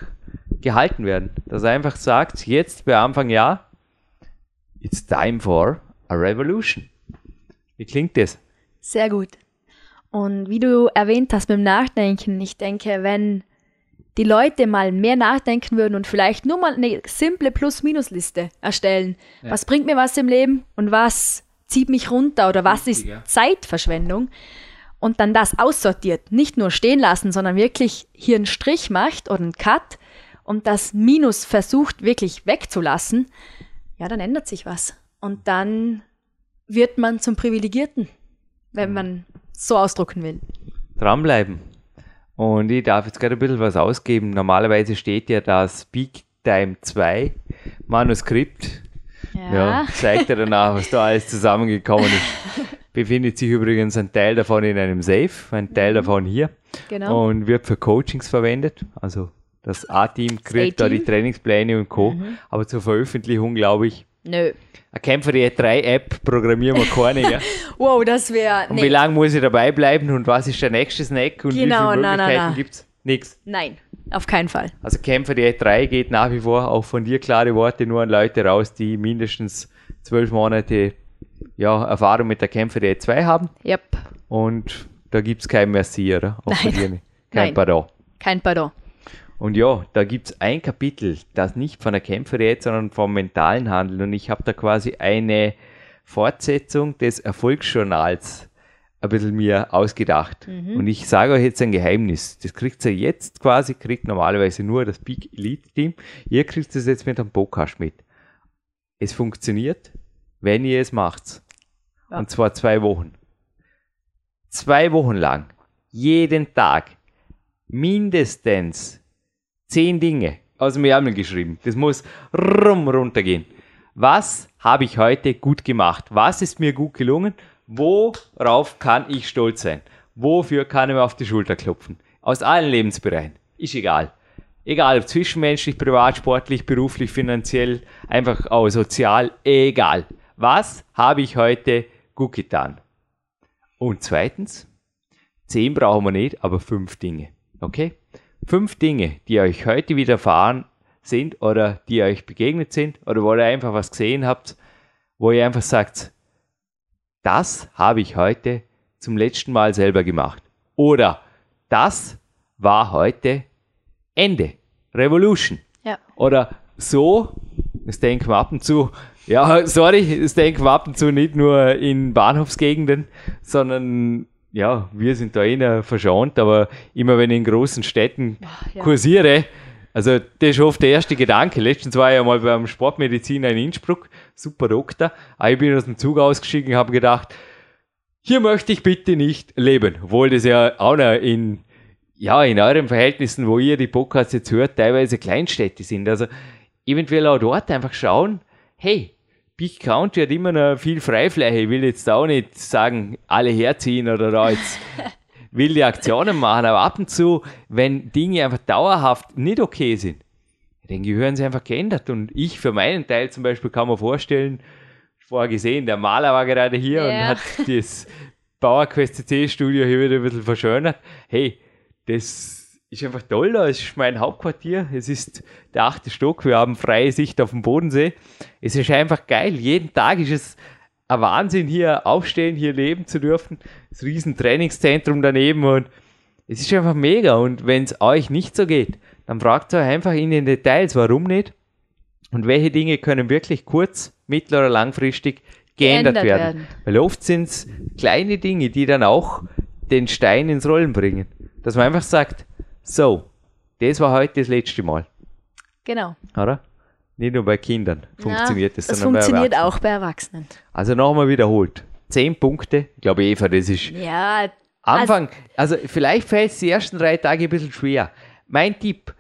gehalten werden. Dass er einfach sagt, jetzt bei Anfang Jahr, it's time for a revolution. Wie klingt das? Sehr gut. Und wie du erwähnt hast beim Nachdenken, ich denke, wenn die Leute mal mehr nachdenken würden und vielleicht nur mal eine simple Plus-Minus-Liste erstellen, was bringt mir was im Leben und was zieht mich runter oder was ist ja. Zeitverschwendung und dann das aussortiert, nicht nur stehen lassen, sondern wirklich hier einen Strich macht oder einen Cut und das Minus versucht wirklich wegzulassen, ja, dann ändert sich was. Und dann wird man zum Privilegierten, wenn man so ausdrucken will. Dranbleiben. Und ich darf jetzt gerade ein bisschen was ausgeben. Normalerweise steht ja das Peak Time 2 Manuskript. Ja, zeigt er danach, was da alles zusammengekommen ist. Befindet sich übrigens ein Teil davon in einem Safe, ein Teil davon hier. genau. und wird für Coachings verwendet. Also das A-Team kriegt da die. Trainingspläne und Co. Aber zur Veröffentlichung, glaube ich, Nö. eine Kämpfer die 3 App programmieren wir keine. gell? Wow, das wäre. Und wie lange muss ich dabei bleiben und was ist der nächste Snack und Genau, wie viele Möglichkeiten na. gibt's? Nix. Nein, auf keinen Fall. Also Kämpfer die 3 geht nach wie vor auch von dir klare Worte nur an Leute raus, die mindestens zwölf Monate ja, Erfahrung mit der Kämpfer die 2 haben. Yep. Und da gibt es kein Merci, oder? Auch Nein. Kein Nein. Pardon. Kein Pardon. Und ja, da gibt es ein Kapitel, das nicht von der Kämpferdiät, sondern vom mentalen Handeln. Und ich habe da quasi eine Fortsetzung des Erfolgsjournals ein bisschen mir ausgedacht. Mhm. Und ich sage euch jetzt ein Geheimnis. Das kriegt ihr jetzt quasi, kriegt normalerweise nur das Big Elite Team. Ihr kriegt es jetzt mit einem Podcast mit. Es funktioniert, wenn ihr es macht. Ja. Und zwar zwei Wochen. Zwei Wochen lang. Jeden Tag. Mindestens zehn Dinge aus dem Ärmel geschrieben. Das muss rum runtergehen. Was habe ich heute gut gemacht? Was ist mir gut gelungen? Worauf kann ich stolz sein? Wofür kann ich mir auf die Schulter klopfen? Aus allen Lebensbereichen. Ist egal. Egal, zwischenmenschlich, privat, sportlich, beruflich, finanziell, einfach auch sozial, egal. Was habe ich heute gut getan? Und zweitens, zehn brauchen wir nicht, aber fünf Dinge. Okay? Fünf Dinge, die euch heute widerfahren sind oder die euch begegnet sind oder wo ihr einfach was gesehen habt, wo ihr einfach sagt, das habe ich heute zum letzten Mal selber gemacht. Oder das war heute Ende. Revolution. Ja. Oder so, das denken wir ab und zu, ja, sorry, das denken wir ab und zu nicht nur in Bahnhofsgegenden, sondern ja, wir sind da eh verschont, aber immer wenn ich in großen Städten ja. kursiere, also das ist oft der erste Gedanke. Letztens war ich ja mal beim Sportmediziner in Innsbruck, super Doktor, ich bin aus dem Zug ausgestiegen und habe gedacht, hier möchte ich bitte nicht leben, obwohl das ja auch noch in, ja, in euren Verhältnissen, wo ihr die Podcasts jetzt hört, teilweise Kleinstädte sind. Also eventuell auch dort einfach schauen, hey, Big Country hat immer noch viel Freifläche. Ich will jetzt auch nicht sagen, alle herziehen oder da jetzt wilde Aktionen machen, aber ab und zu, wenn Dinge einfach dauerhaft nicht okay sind, dann gehören sie einfach geändert. Und ich für meinen Teil zum Beispiel kann mir vorstellen, vorher gesehen, der Maler war gerade hier ja. und hat das Bauerquest CC Studio hier wieder ein bisschen verschönert. Hey, das ist einfach toll, da ist mein Hauptquartier. Es ist der achte Stock, wir haben freie Sicht auf den Bodensee. Es ist einfach geil. Jeden Tag ist es ein Wahnsinn, hier aufstehen, hier leben zu dürfen. Das riesen Trainingszentrum daneben und es ist einfach mega. Und wenn es euch nicht so geht, dann fragt euch einfach in den Details, warum nicht und welche Dinge können wirklich kurz, mittel- oder langfristig geändert, geändert werden. werden. Weil oft sind es kleine Dinge, die dann auch den Stein ins Rollen bringen. Dass man einfach sagt, so, das war heute das letzte Mal. Genau. Oder? Nicht nur bei Kindern funktioniert ja, das, das sondern funktioniert bei auch bei Erwachsenen. Also nochmal wiederholt. Zehn Punkte. Ich glaube, Eva, das ist. Ja. Anfang, also, also vielleicht fällt es die ersten drei Tage ein bisschen schwer. Mein Tipp,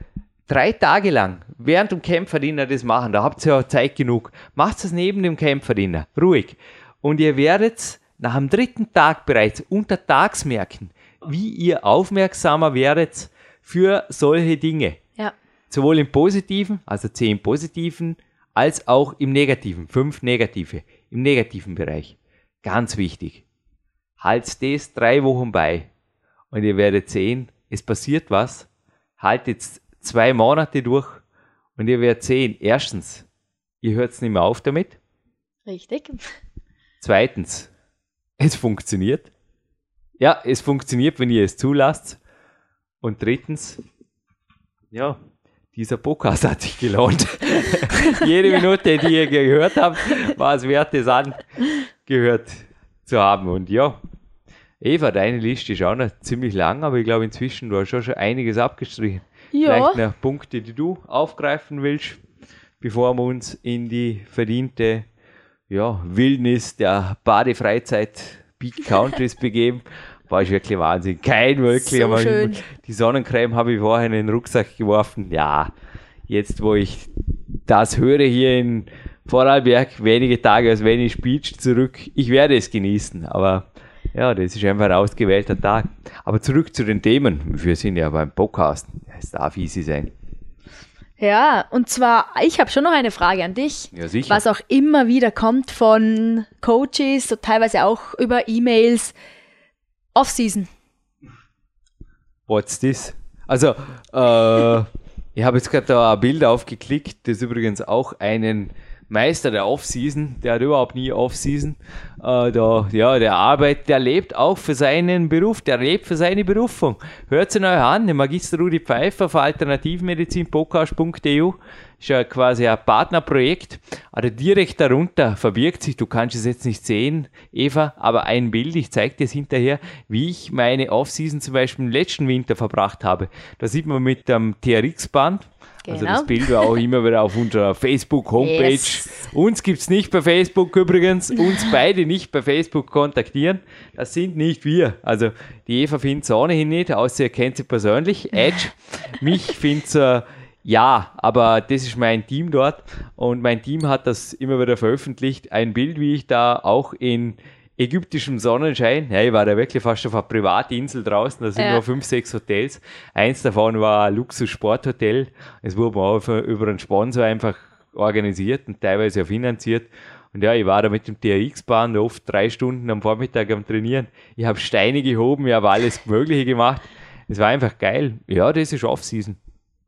drei Tage lang während dem Kämpferdiener das machen, da habt ihr ja Zeit genug. Macht es neben dem Kämpferdiener, ruhig. Und ihr werdet nach dem dritten Tag bereits untertags merken, wie ihr aufmerksamer werdet für solche Dinge. Ja. Sowohl im Positiven, also zehn Positiven, als auch im Negativen, fünf Negative, im negativen Bereich. Ganz wichtig. Haltet das drei Wochen bei und ihr werdet sehen, es passiert was. Haltet zwei Monate durch und ihr werdet sehen, erstens, ihr hört es nicht mehr auf damit. Richtig. Zweitens, es funktioniert. Ja, es funktioniert, wenn ihr es zulasst. Und drittens, ja, dieser Podcast hat sich gelohnt. Jede ja. Minute, die ihr gehört habt, war es wert, es angehört zu haben. Und ja, Eva, deine Liste ist auch noch ziemlich lang, aber ich glaube inzwischen du hast schon, schon einiges abgestrichen. Ja. Vielleicht noch Punkte, die du aufgreifen willst, bevor wir uns in die verdiente ja, Wildnis der Badefreizeit Peak Countries begeben war ich wirklich Wahnsinn. Kein wirklich. So schön. Die Sonnencreme habe ich vorher in den Rucksack geworfen. Ja, jetzt wo ich das höre hier in Vorarlberg, wenige Tage aus Venice Beach zurück, ich werde es genießen. Aber ja, das ist einfach ein ausgewählter Tag. Aber zurück zu den Themen. Wir sind ja beim Podcast. Es darf easy sein. Ja, und zwar, ich habe schon noch eine Frage an dich. Ja, sicher. Was auch immer wieder kommt von Coaches, so teilweise auch über E-Mails. Off-Season. What's this? Also, äh, ich habe jetzt gerade ein Bild aufgeklickt, das übrigens auch einen Meister der Off-Season, der hat überhaupt nie Off-Season. Äh, da, ja, der arbeitet, der lebt auch für seinen Beruf, der lebt für seine Berufung. Hört es euch an, der Magister Rudi Pfeiffer von alternativmedizinpodcast.eu ist ja quasi ein Partnerprojekt. Also direkt darunter verbirgt sich, du kannst es jetzt nicht sehen, Eva, aber ein Bild, ich zeige dir es hinterher, wie ich meine Off-Season zum Beispiel im letzten Winter verbracht habe. Da sieht man mit dem TRX-Band, Genau. Also das genau. Bild war auch immer wieder auf unserer Facebook-Homepage. Yes. Uns gibt es nicht bei Facebook übrigens, uns beide nicht bei Facebook kontaktieren. Das sind nicht wir. Also die Eva findet es ohnehin nicht, außer ihr kennt sie persönlich. Edge. Mich findet sie ja, aber das ist mein Team dort und mein Team hat das immer wieder veröffentlicht. Ein Bild, wie ich da auch in ägyptischem Sonnenschein. Ja, ich war da wirklich fast auf einer Privatinsel draußen. Da sind ja. nur fünf, sechs Hotels. Eins davon war ein Luxus-Sporthotel. Es wurde auch über einen Sponsor einfach organisiert und teilweise auch finanziert. Und ja, ich war da mit dem TRX-Bahn oft drei Stunden am Vormittag am Trainieren. Ich habe Steine gehoben, ich habe alles Mögliche gemacht. Es war einfach geil. Ja, das ist Off-Season.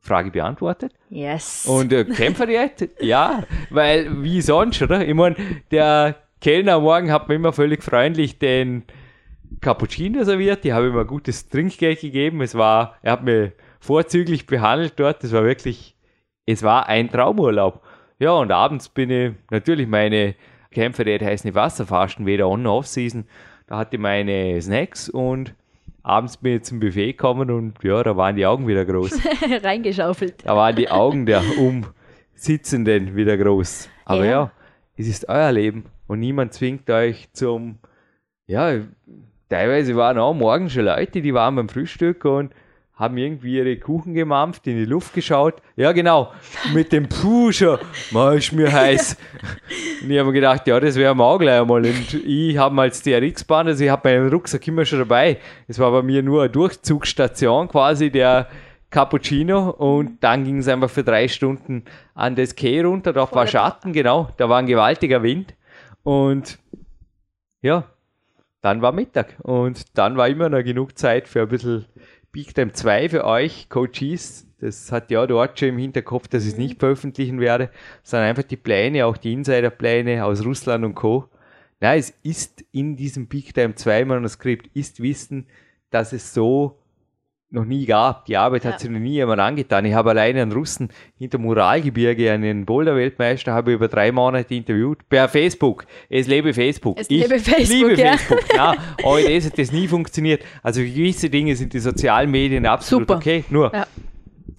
Frage beantwortet. Yes. Und äh, Kämpferdiät? ja, weil wie sonst, oder? Ich meine, der Kellner am Morgen hat mir immer völlig freundlich den Cappuccino serviert. Die habe ihm ein gutes Trinkgeld gegeben. Es war, er hat mich vorzüglich behandelt dort. Das war wirklich, es war ein Traumurlaub. Ja, und abends bin ich natürlich meine Kämpfe, die heißen Wasserfasten, weder on off season. Da hatte ich meine Snacks und abends bin ich zum Buffet gekommen und ja, da waren die Augen wieder groß. Reingeschaufelt. Da waren die Augen der Umsitzenden wieder groß. Aber ja. ja, es ist euer Leben und niemand zwingt euch zum, ja, teilweise waren auch morgen schon Leute, die waren beim Frühstück und haben irgendwie ihre Kuchen gemampft, in die Luft geschaut. Ja, genau, mit dem Pusher, man ist mir heiß. Und ich habe mir gedacht, ja, das wären wir auch gleich einmal. Und ich habe als DRX-Bahn, also ich habe meinen Rucksack immer schon dabei. Es war bei mir nur eine Durchzugsstation quasi, der Cappuccino und dann ging es einfach für drei Stunden an das Quai runter. Da war Schatten, genau, da war ein gewaltiger Wind. Und ja, dann war Mittag und dann war immer noch genug Zeit für ein bisschen Big Time 2 für euch, Coaches. Das hat ja dort schon im Hinterkopf, dass ich es nicht veröffentlichen werde, sondern einfach die Pläne, auch die Insider-Pläne aus Russland und Co. Na, es ist in diesem Big Time 2 Manuskript ist Wissen, dass es so noch nie gab. Die Arbeit ja. hat sich noch nie jemand angetan. Ich habe alleine einen Russen hinter Muralgebirge, einen Boulder-Weltmeister, habe über drei Monate interviewt. Per Facebook. Es lebe Facebook. Es ich lebe Facebook, liebe ja. Facebook. Ja, aber das hat das nie funktioniert. Also gewisse Dinge sind die sozialen Medien absolut Super. okay. Nur, ja.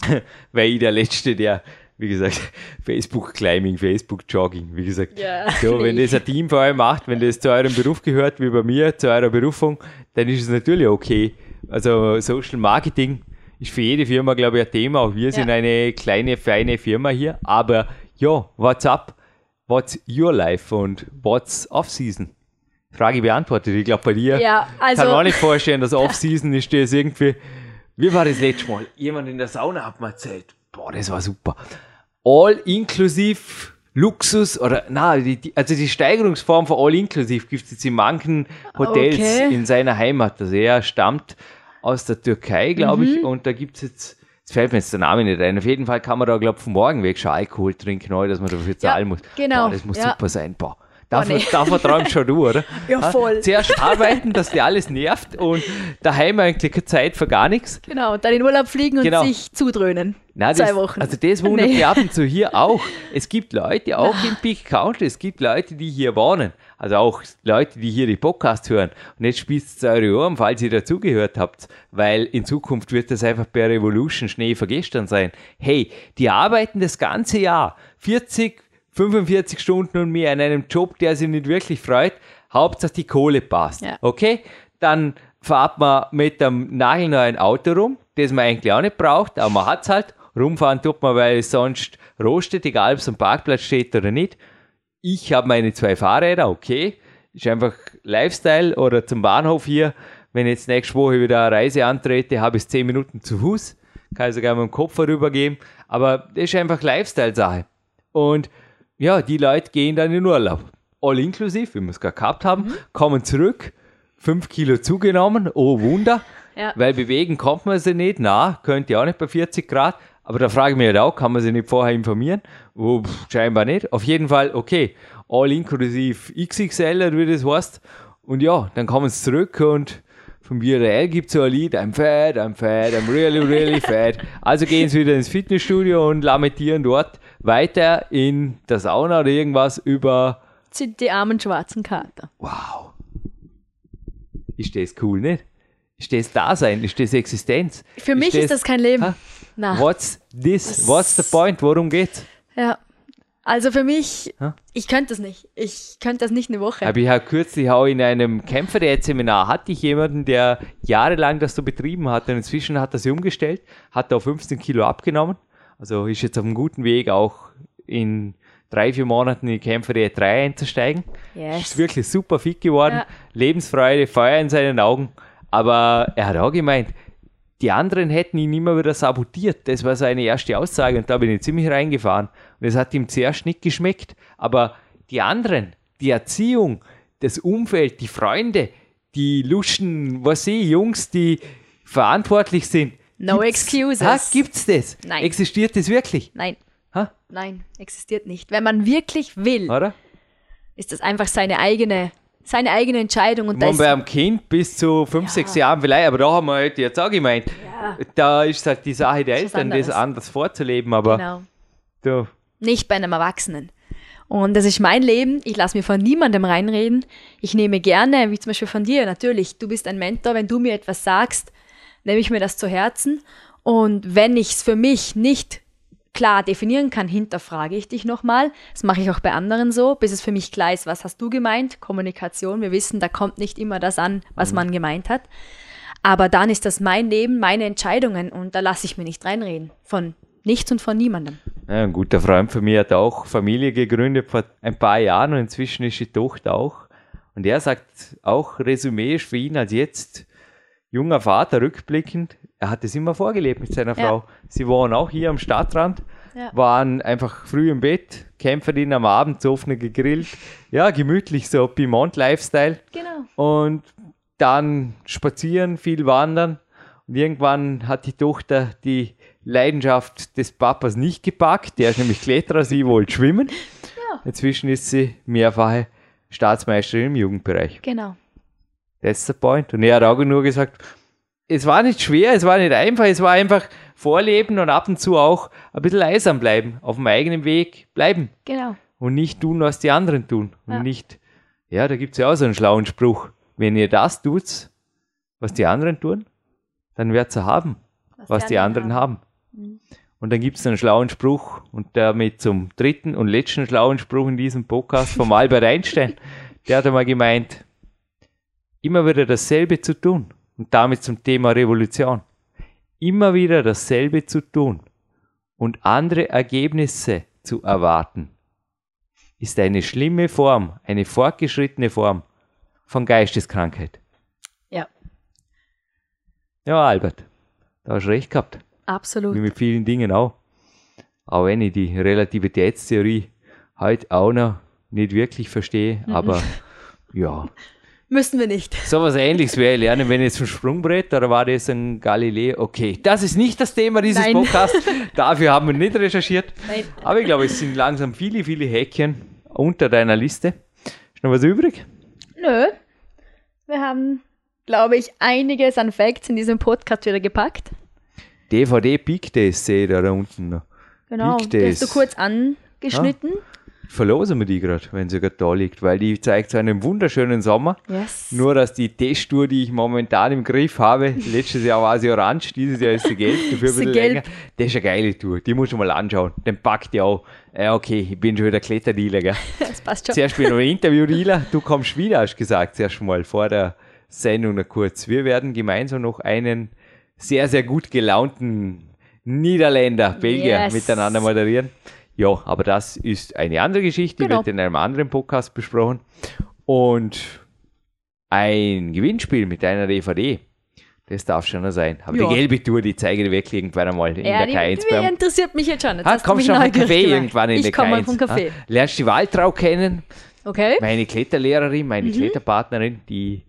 weil ich der Letzte, der wie gesagt, Facebook Climbing, Facebook Jogging, wie gesagt. Ja, so, wenn das ein Team vor allem macht, wenn das zu eurem Beruf gehört, wie bei mir, zu eurer Berufung, dann ist es natürlich okay. Also Social Marketing ist für jede Firma, glaube ich, ein Thema. Auch wir ja. sind eine kleine, feine Firma hier. Aber ja, what's up? What's your life und what's off-season? Frage beantwortet. Ich glaube, bei dir ja, also kann man nicht vorstellen, dass Off-Season ist das irgendwie. Wie war das letzte Mal? Jemand in der Sauna hat mir erzählt. Boah, das war super. All inklusiv Luxus oder na, die, die, also die Steigerungsform von All inklusiv gibt es jetzt in manchen Hotels okay. in seiner Heimat. Also er stammt aus der Türkei, glaube mhm. ich. Und da gibt es jetzt, jetzt fällt mir jetzt der Name nicht ein. Auf jeden Fall kann man da, glaube ich, vom Morgen weg schon Alkohol trinken, ohne dass man dafür zahlen ja, muss. Genau. Boah, das muss ja. super sein. Boah. Davon, oh, nee. davon träumst schon du, oder? Ja, voll. Zuerst arbeiten, dass dir alles nervt und daheim eigentlich keine Zeit für gar nichts. Genau, und dann in Urlaub fliegen und genau. sich zudröhnen. Nein, Zwei das, Wochen. Also das wundert nee. mich ab und zu hier auch. Es gibt Leute, auch im Peak County, es gibt Leute, die hier wohnen. Also auch Leute, die hier die Podcast hören. Und jetzt spießt es eure Ohren, falls ihr dazugehört habt, weil in Zukunft wird das einfach bei Revolution Schnee vergestern sein. Hey, die arbeiten das ganze Jahr. 40, 45 Stunden und mehr in einem Job, der sich nicht wirklich freut. Hauptsache die Kohle passt. Ja. Okay? Dann fahrt man mit einem nagelneuen Auto rum, das man eigentlich auch nicht braucht, aber man hat es halt. Rumfahren tut man, weil es sonst rostet, egal ob es am Parkplatz steht oder nicht. Ich habe meine zwei Fahrräder, okay. Ist einfach Lifestyle oder zum Bahnhof hier. Wenn ich jetzt nächste Woche wieder eine Reise antrete, habe ich zehn Minuten zu Fuß. Kann ich sogar mit dem Kopf vorübergehen. Aber das ist einfach Lifestyle-Sache. Und ja, die Leute gehen dann in Urlaub. All inklusiv, wie wir es gerade gehabt haben, mhm. kommen zurück, fünf Kilo zugenommen, oh Wunder, ja. weil bewegen kommt man sie nicht, na, könnt ihr auch nicht bei 40 Grad, Aber da frage ich mich halt auch, kann man sich nicht vorher informieren? Oh, pff, scheinbar nicht. Auf jeden Fall, okay, all inklusive XXL, wie das heißt. Und ja, dann kommen sie zurück und von BRL gibt es so ein Lied, I'm fat, I'm fat, I'm really, really fat. Also gehen sie wieder ins Fitnessstudio und lamentieren dort weiter in der Sauna oder irgendwas über Sind die armen schwarzen Kater. Wow. Ist das cool, nicht? Ist das Dasein? Ist das Existenz? Für mich ist das kein Leben. Ha? Na, What's this? What's the point? Worum geht's? ja. Also für mich, Ha? ich könnte das nicht. Ich könnte das nicht eine Woche. Aber ich habe kürzlich auch in einem Kämpferdiät-Seminar hatte ich jemanden, der jahrelang das so betrieben hat und inzwischen hat er sich umgestellt, hat auch 15 Kilo abgenommen. Also ist jetzt auf einem guten Weg, auch in drei, vier Monaten in die Kämpferdiät 3 einzusteigen. Yes. Ist wirklich super fit geworden. Ja. Lebensfreude, Feuer in seinen Augen. Aber er hat auch gemeint, die anderen hätten ihn immer wieder sabotiert. Das war seine erste Aussage und da bin ich ziemlich reingefahren. Und es hat ihm zuerst nicht geschmeckt. Aber die anderen, die Erziehung, das Umfeld, die Freunde, die luschen, was ich, Jungs, die verantwortlich sind. No Gibt's- excuses. Ha, gibt's das? Nein. Existiert das wirklich? Nein, Ha? nein, existiert nicht. Wenn man wirklich will, Oder? ist das einfach seine eigene, seine eigene Entscheidung. Und Man ist, bei einem Kind bis zu fünf, sechs Jahren vielleicht, aber da haben wir halt jetzt auch gemeint, da ist halt die Sache der Eltern, das anders vorzuleben, aber genau, nicht bei einem Erwachsenen. Und das ist mein Leben. Ich lasse mir von niemandem reinreden. Ich nehme gerne, wie zum Beispiel von dir, natürlich, du bist ein Mentor. Wenn du mir etwas sagst, nehme ich mir das zu Herzen. Und wenn ich es für mich nicht klar definieren kann, hinterfrage ich dich nochmal. Das mache ich auch bei anderen so, bis es für mich klar ist, was hast du gemeint? Kommunikation. Wir wissen, da kommt nicht immer das an, was man gemeint hat. Aber dann ist das mein Leben, meine Entscheidungen und da lasse ich mir nicht reinreden. Von nichts und von niemandem. ja, ein guter Freund von mir hat auch Familie gegründet vor ein paar Jahren und inzwischen ist die Tochter auch. Und er sagt auch, Resümee ist für ihn als jetzt junger Vater rückblickend, er hat es immer vorgelebt mit seiner Ja. Frau. Sie waren auch hier am Stadtrand, Ja. waren einfach früh im Bett, Kämpferin am Abend, zu offene gegrillt. Ja, gemütlich, so Piemont-Lifestyle. Genau. und dann spazieren, viel wandern. Und irgendwann hat die Tochter die Leidenschaft des Papas nicht gepackt. Der ist nämlich Kletterer, sie wollte schwimmen. Inzwischen ist sie mehrfache Staatsmeisterin im Jugendbereich. Genau. That's the point. Und er hat auch nur gesagt, es war nicht schwer, es war nicht einfach, es war einfach vorleben und ab und zu auch ein bisschen eisern bleiben, auf dem eigenen Weg bleiben Genau. und nicht tun, was die anderen tun. Und Ja. nicht, ja, da gibt es ja auch so einen schlauen Spruch. Wenn ihr das tut, was die anderen tun, dann werdet ihr haben, was, die anderen haben. Und dann gibt es einen schlauen Spruch und damit zum dritten und letzten schlauen Spruch in diesem Podcast vom Albert Einstein. Der hat einmal gemeint, immer wieder dasselbe zu tun und damit zum Thema Revolution. Immer wieder dasselbe zu tun und andere Ergebnisse zu erwarten, ist eine schlimme Form, eine fortgeschrittene Form von Geisteskrankheit. Ja, Ja, Albert, da hast du recht gehabt. absolut. Wie mit vielen Dingen auch. Auch wenn ich die Relativitätstheorie heute auch noch nicht wirklich verstehe, aber ja. Müssen wir nicht. Sowas ähnliches wäre ich lernen, wenn jetzt ein Sprungbrett oder war das ein Galileo? Okay, das ist nicht das Thema dieses Nein. Podcasts. Dafür haben wir nicht recherchiert. Nein. Aber ich glaube, es sind langsam viele, viele Häkchen unter deiner Liste. Ist noch was übrig? Nö. Wir haben, glaube ich, einiges an Facts in diesem Podcast wieder gepackt. DVD Peak Days sehe ich da unten noch. Genau. Big hast du Days. kurz angeschnitten. Verlosen wir die gerade, wenn sie gerade da liegt, weil die zeigt so einen wunderschönen Sommer. Yes. Nur, dass die Testtour, die ich momentan im Griff habe, letztes Jahr war sie orange, dieses Jahr ist sie gelb, dafür ein bisschen gelb. länger. Das ist eine geile Tour, die musst du mal anschauen. Den packt die auch. Ja, okay, ich bin schon wieder Kletterdealer, gell. Das passt schon. Zuerst bin ich noch ein Interviewdealer, du kommst wieder, hast du gesagt, zuerst mal vor der Sendung noch kurz. Wir werden gemeinsam noch einen sehr, sehr gut gelaunten Niederländer, Belgier Yes. miteinander moderieren. Ja, aber das ist eine andere Geschichte, die Genau. wird in einem anderen Podcast besprochen. Und ein Gewinnspiel mit einer DVD. Das darf schon noch sein. Aber Ja. die gelbe Tour, die zeige ich wirklich irgendwann einmal in ja, der die, K1 die interessiert mich jetzt schon. Jetzt Ah, auf den neugierig Café irgendwann in ich der komme K1. vom Café. Ah, lernst die Waltrau kennen, Okay. meine Kletterlehrerin, Mhm. meine Kletterpartnerin, die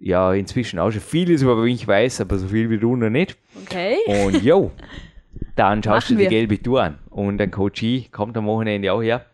ja inzwischen auch schon vieles über mich weiß, aber so viel wie du noch nicht. Okay. Und jo, dann schaust Machen du die wir. gelbe Tour an. Und ein Coachie kommt am Wochenende auch her.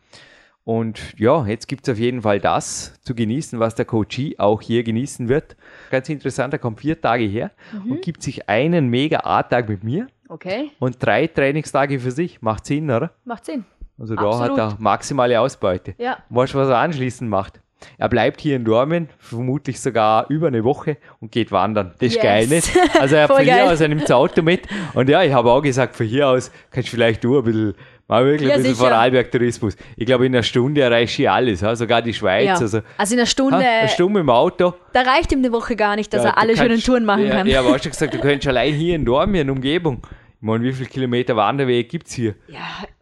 Und ja, jetzt gibt es auf jeden Fall das zu genießen, was der Coachie auch hier genießen wird. Ganz interessant, er kommt vier Tage her Mhm. und gibt sich einen mega A-Tag mit mir Okay, und drei Trainingstage für sich. Macht Sinn, oder? macht Sinn. Also da Absolut. hat er maximale Ausbeute. Ja. Weißt du, was er anschließend macht? Er bleibt hier in Dormen, vermutlich sogar über eine Woche und geht wandern. Das ist Yes. geil, nicht? Also er von hier geil. aus, er nimmt das Auto mit. Und ja, ich habe auch gesagt, von hier aus kannst du vielleicht du ein bisschen, mal wirklich Ja, ein bisschen. Vorarlberg-Tourismus. Ich glaube, in einer Stunde erreichst du hier alles, sogar die Schweiz. Ja. Also, Also in einer Stunde, eine Stunde im Auto. da reicht ihm eine Woche gar nicht, dass Ja, er alle schönen kannst- Touren machen kann. Ja, aber hast du gesagt, du könntest allein hier in Dormen, in Umgebung. Ich meine, wie viele Kilometer Wanderweg gibt es hier? Ja,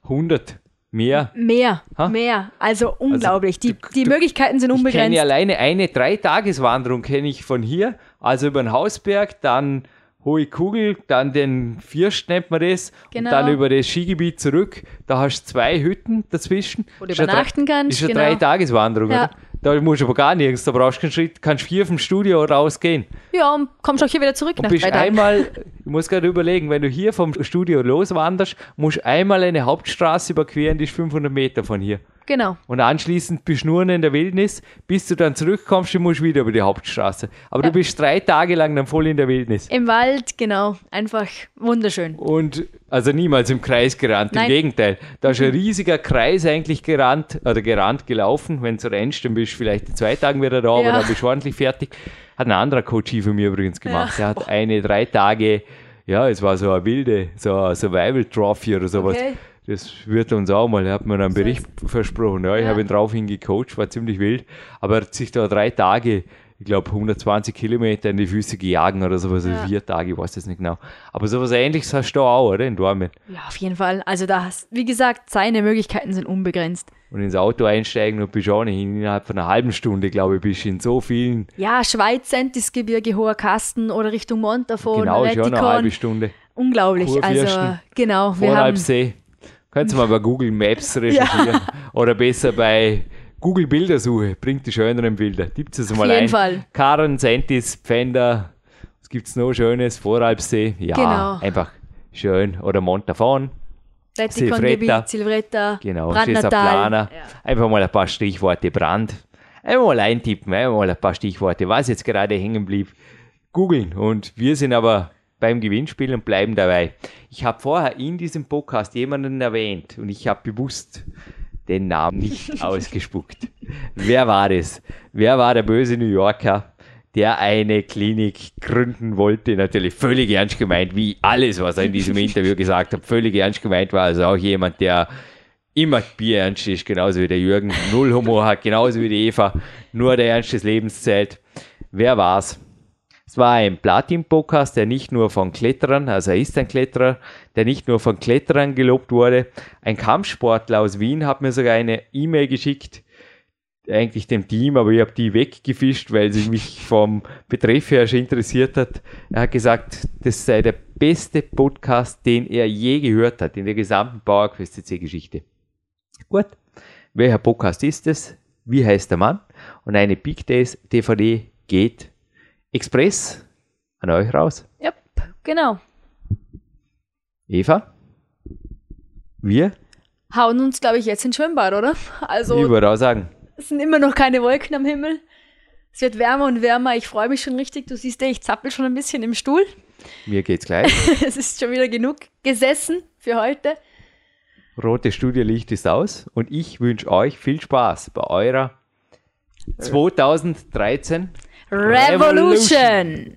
100? Mehr? mehr, Ha? mehr. Also unglaublich. die, du- die du- Möglichkeiten sind Ich kenne unbegrenzt. alleine eine Dreitageswanderung kenne ich von hier, also über den Hausberg, dann Hohe Kugel, dann den First nennt man das, Genau. und dann über das Skigebiet zurück. Da hast du zwei Hütten dazwischen. Wo du übernachten kannst, Ist eine genau. Dreitageswanderung, Ja. oder? Da musst du aber gar nirgends, da brauchst du keinen Schritt, kannst vier vom Studio rausgehen. Ja, und kommst auch hier wieder zurück Und nach bist einmal, ich muss gerade überlegen, wenn du hier vom Studio loswanderst, musst du einmal eine Hauptstraße überqueren, die ist 500 Meter von hier. Genau. Und anschließend bist du nur in der Wildnis, bis du dann zurückkommst, du musst wieder über die Hauptstraße. Aber Ja. du bist drei Tage lang dann voll in der Wildnis. Im Wald, genau. Einfach wunderschön. Und also niemals im Kreis gerannt, Nein. im Gegenteil. Da ist ein riesiger Kreis eigentlich gerannt oder gerannt gelaufen. Wenn du rennst, dann bist du vielleicht in zwei Tagen wieder da, aber Ja. dann bist du ordentlich fertig. Hat ein anderer Coach hier von mir übrigens gemacht. Der hat eine drei Tage, ja, es war so eine wilde, so eine Survival Trophy oder sowas. Okay. Das wird uns auch mal, er hat mir einen Bericht versprochen. Ja, ich Ja. habe ihn draufhin gecoacht, war ziemlich wild. Aber er hat sich da drei Tage, ich glaube 120 Kilometer in die Füße gejagen oder sowas, also Ja. vier Tage, ich weiß das nicht genau. Aber sowas ähnliches hast du da auch, oder? In Dormen. Ja, auf jeden Fall. Also da hast, wie gesagt, seine Möglichkeiten sind unbegrenzt. Und ins Auto einsteigen und bist auch nicht innerhalb von einer halben Stunde, glaube ich, bist du in so vielen, Ja, Schweiz, Sentisgebirge, Hoher Kasten oder Richtung Montafon, genau, schon eine halbe. Stunde. Unglaublich. Also, genau. Wir haben, Voralpsee. Kannst du mal bei Google Maps recherchieren. Oder besser bei Google Bildersuche, bringt die schöneren Bilder. Gibt es mal jeden ein. Fall. Karen, Sentis, Pfänder, was gibt es noch Schönes? Voralpsee, ja, Genau. einfach schön. Oder Montafon, Silvretta. Silvretta, genau, Brandnatal. Plana. Einfach mal ein paar Stichworte, Brand. Einfach mal eintippen, einfach mal ein paar Stichworte, was jetzt gerade hängen blieb. Googeln. Und wir sind aber beim Gewinnspiel und bleiben dabei. Ich habe vorher in diesem Podcast jemanden erwähnt und ich habe bewusst den Namen nicht ausgespuckt. Wer war es? Wer war der böse New Yorker, der eine Klinik gründen wollte? Natürlich völlig ernst gemeint, wie alles, was er in diesem Interview gesagt hat, völlig ernst gemeint war. Also auch jemand, der immer bierernst ist, genauso wie der Jürgen, null Humor hat, genauso wie die Eva, nur der Ernst des Lebens zählt. Wer war's? Es war ein Platin-Podcast, der nicht nur von Kletterern, also er ist ein Kletterer, der nicht nur von Kletterern gelobt wurde. Ein Kampfsportler aus Wien hat mir sogar eine E-Mail geschickt, eigentlich dem Team, aber ich habe die weggefischt, weil sie mich vom Betreff her schon interessiert hat. Er hat gesagt, das sei der beste Podcast, den er je gehört hat in der gesamten PowerQuest CC-Geschichte. Gut, welcher Podcast ist es? Wie heißt der Mann? Und eine Big Days DVD geht Express an euch raus. Yep, genau. Eva? Wir? Hauen uns, glaube ich, jetzt ins Schwimmbad, oder? Also, ich würde auch sagen. es sind immer noch keine Wolken am Himmel. Es wird wärmer und wärmer. Ich freue mich schon richtig. Du siehst ja, ich zappel schon ein bisschen im Stuhl. Mir geht's gleich. es ist schon wieder genug gesessen für heute. Rote Studiolicht ist aus und ich wünsche euch viel Spaß bei eurer 2013 Revolution!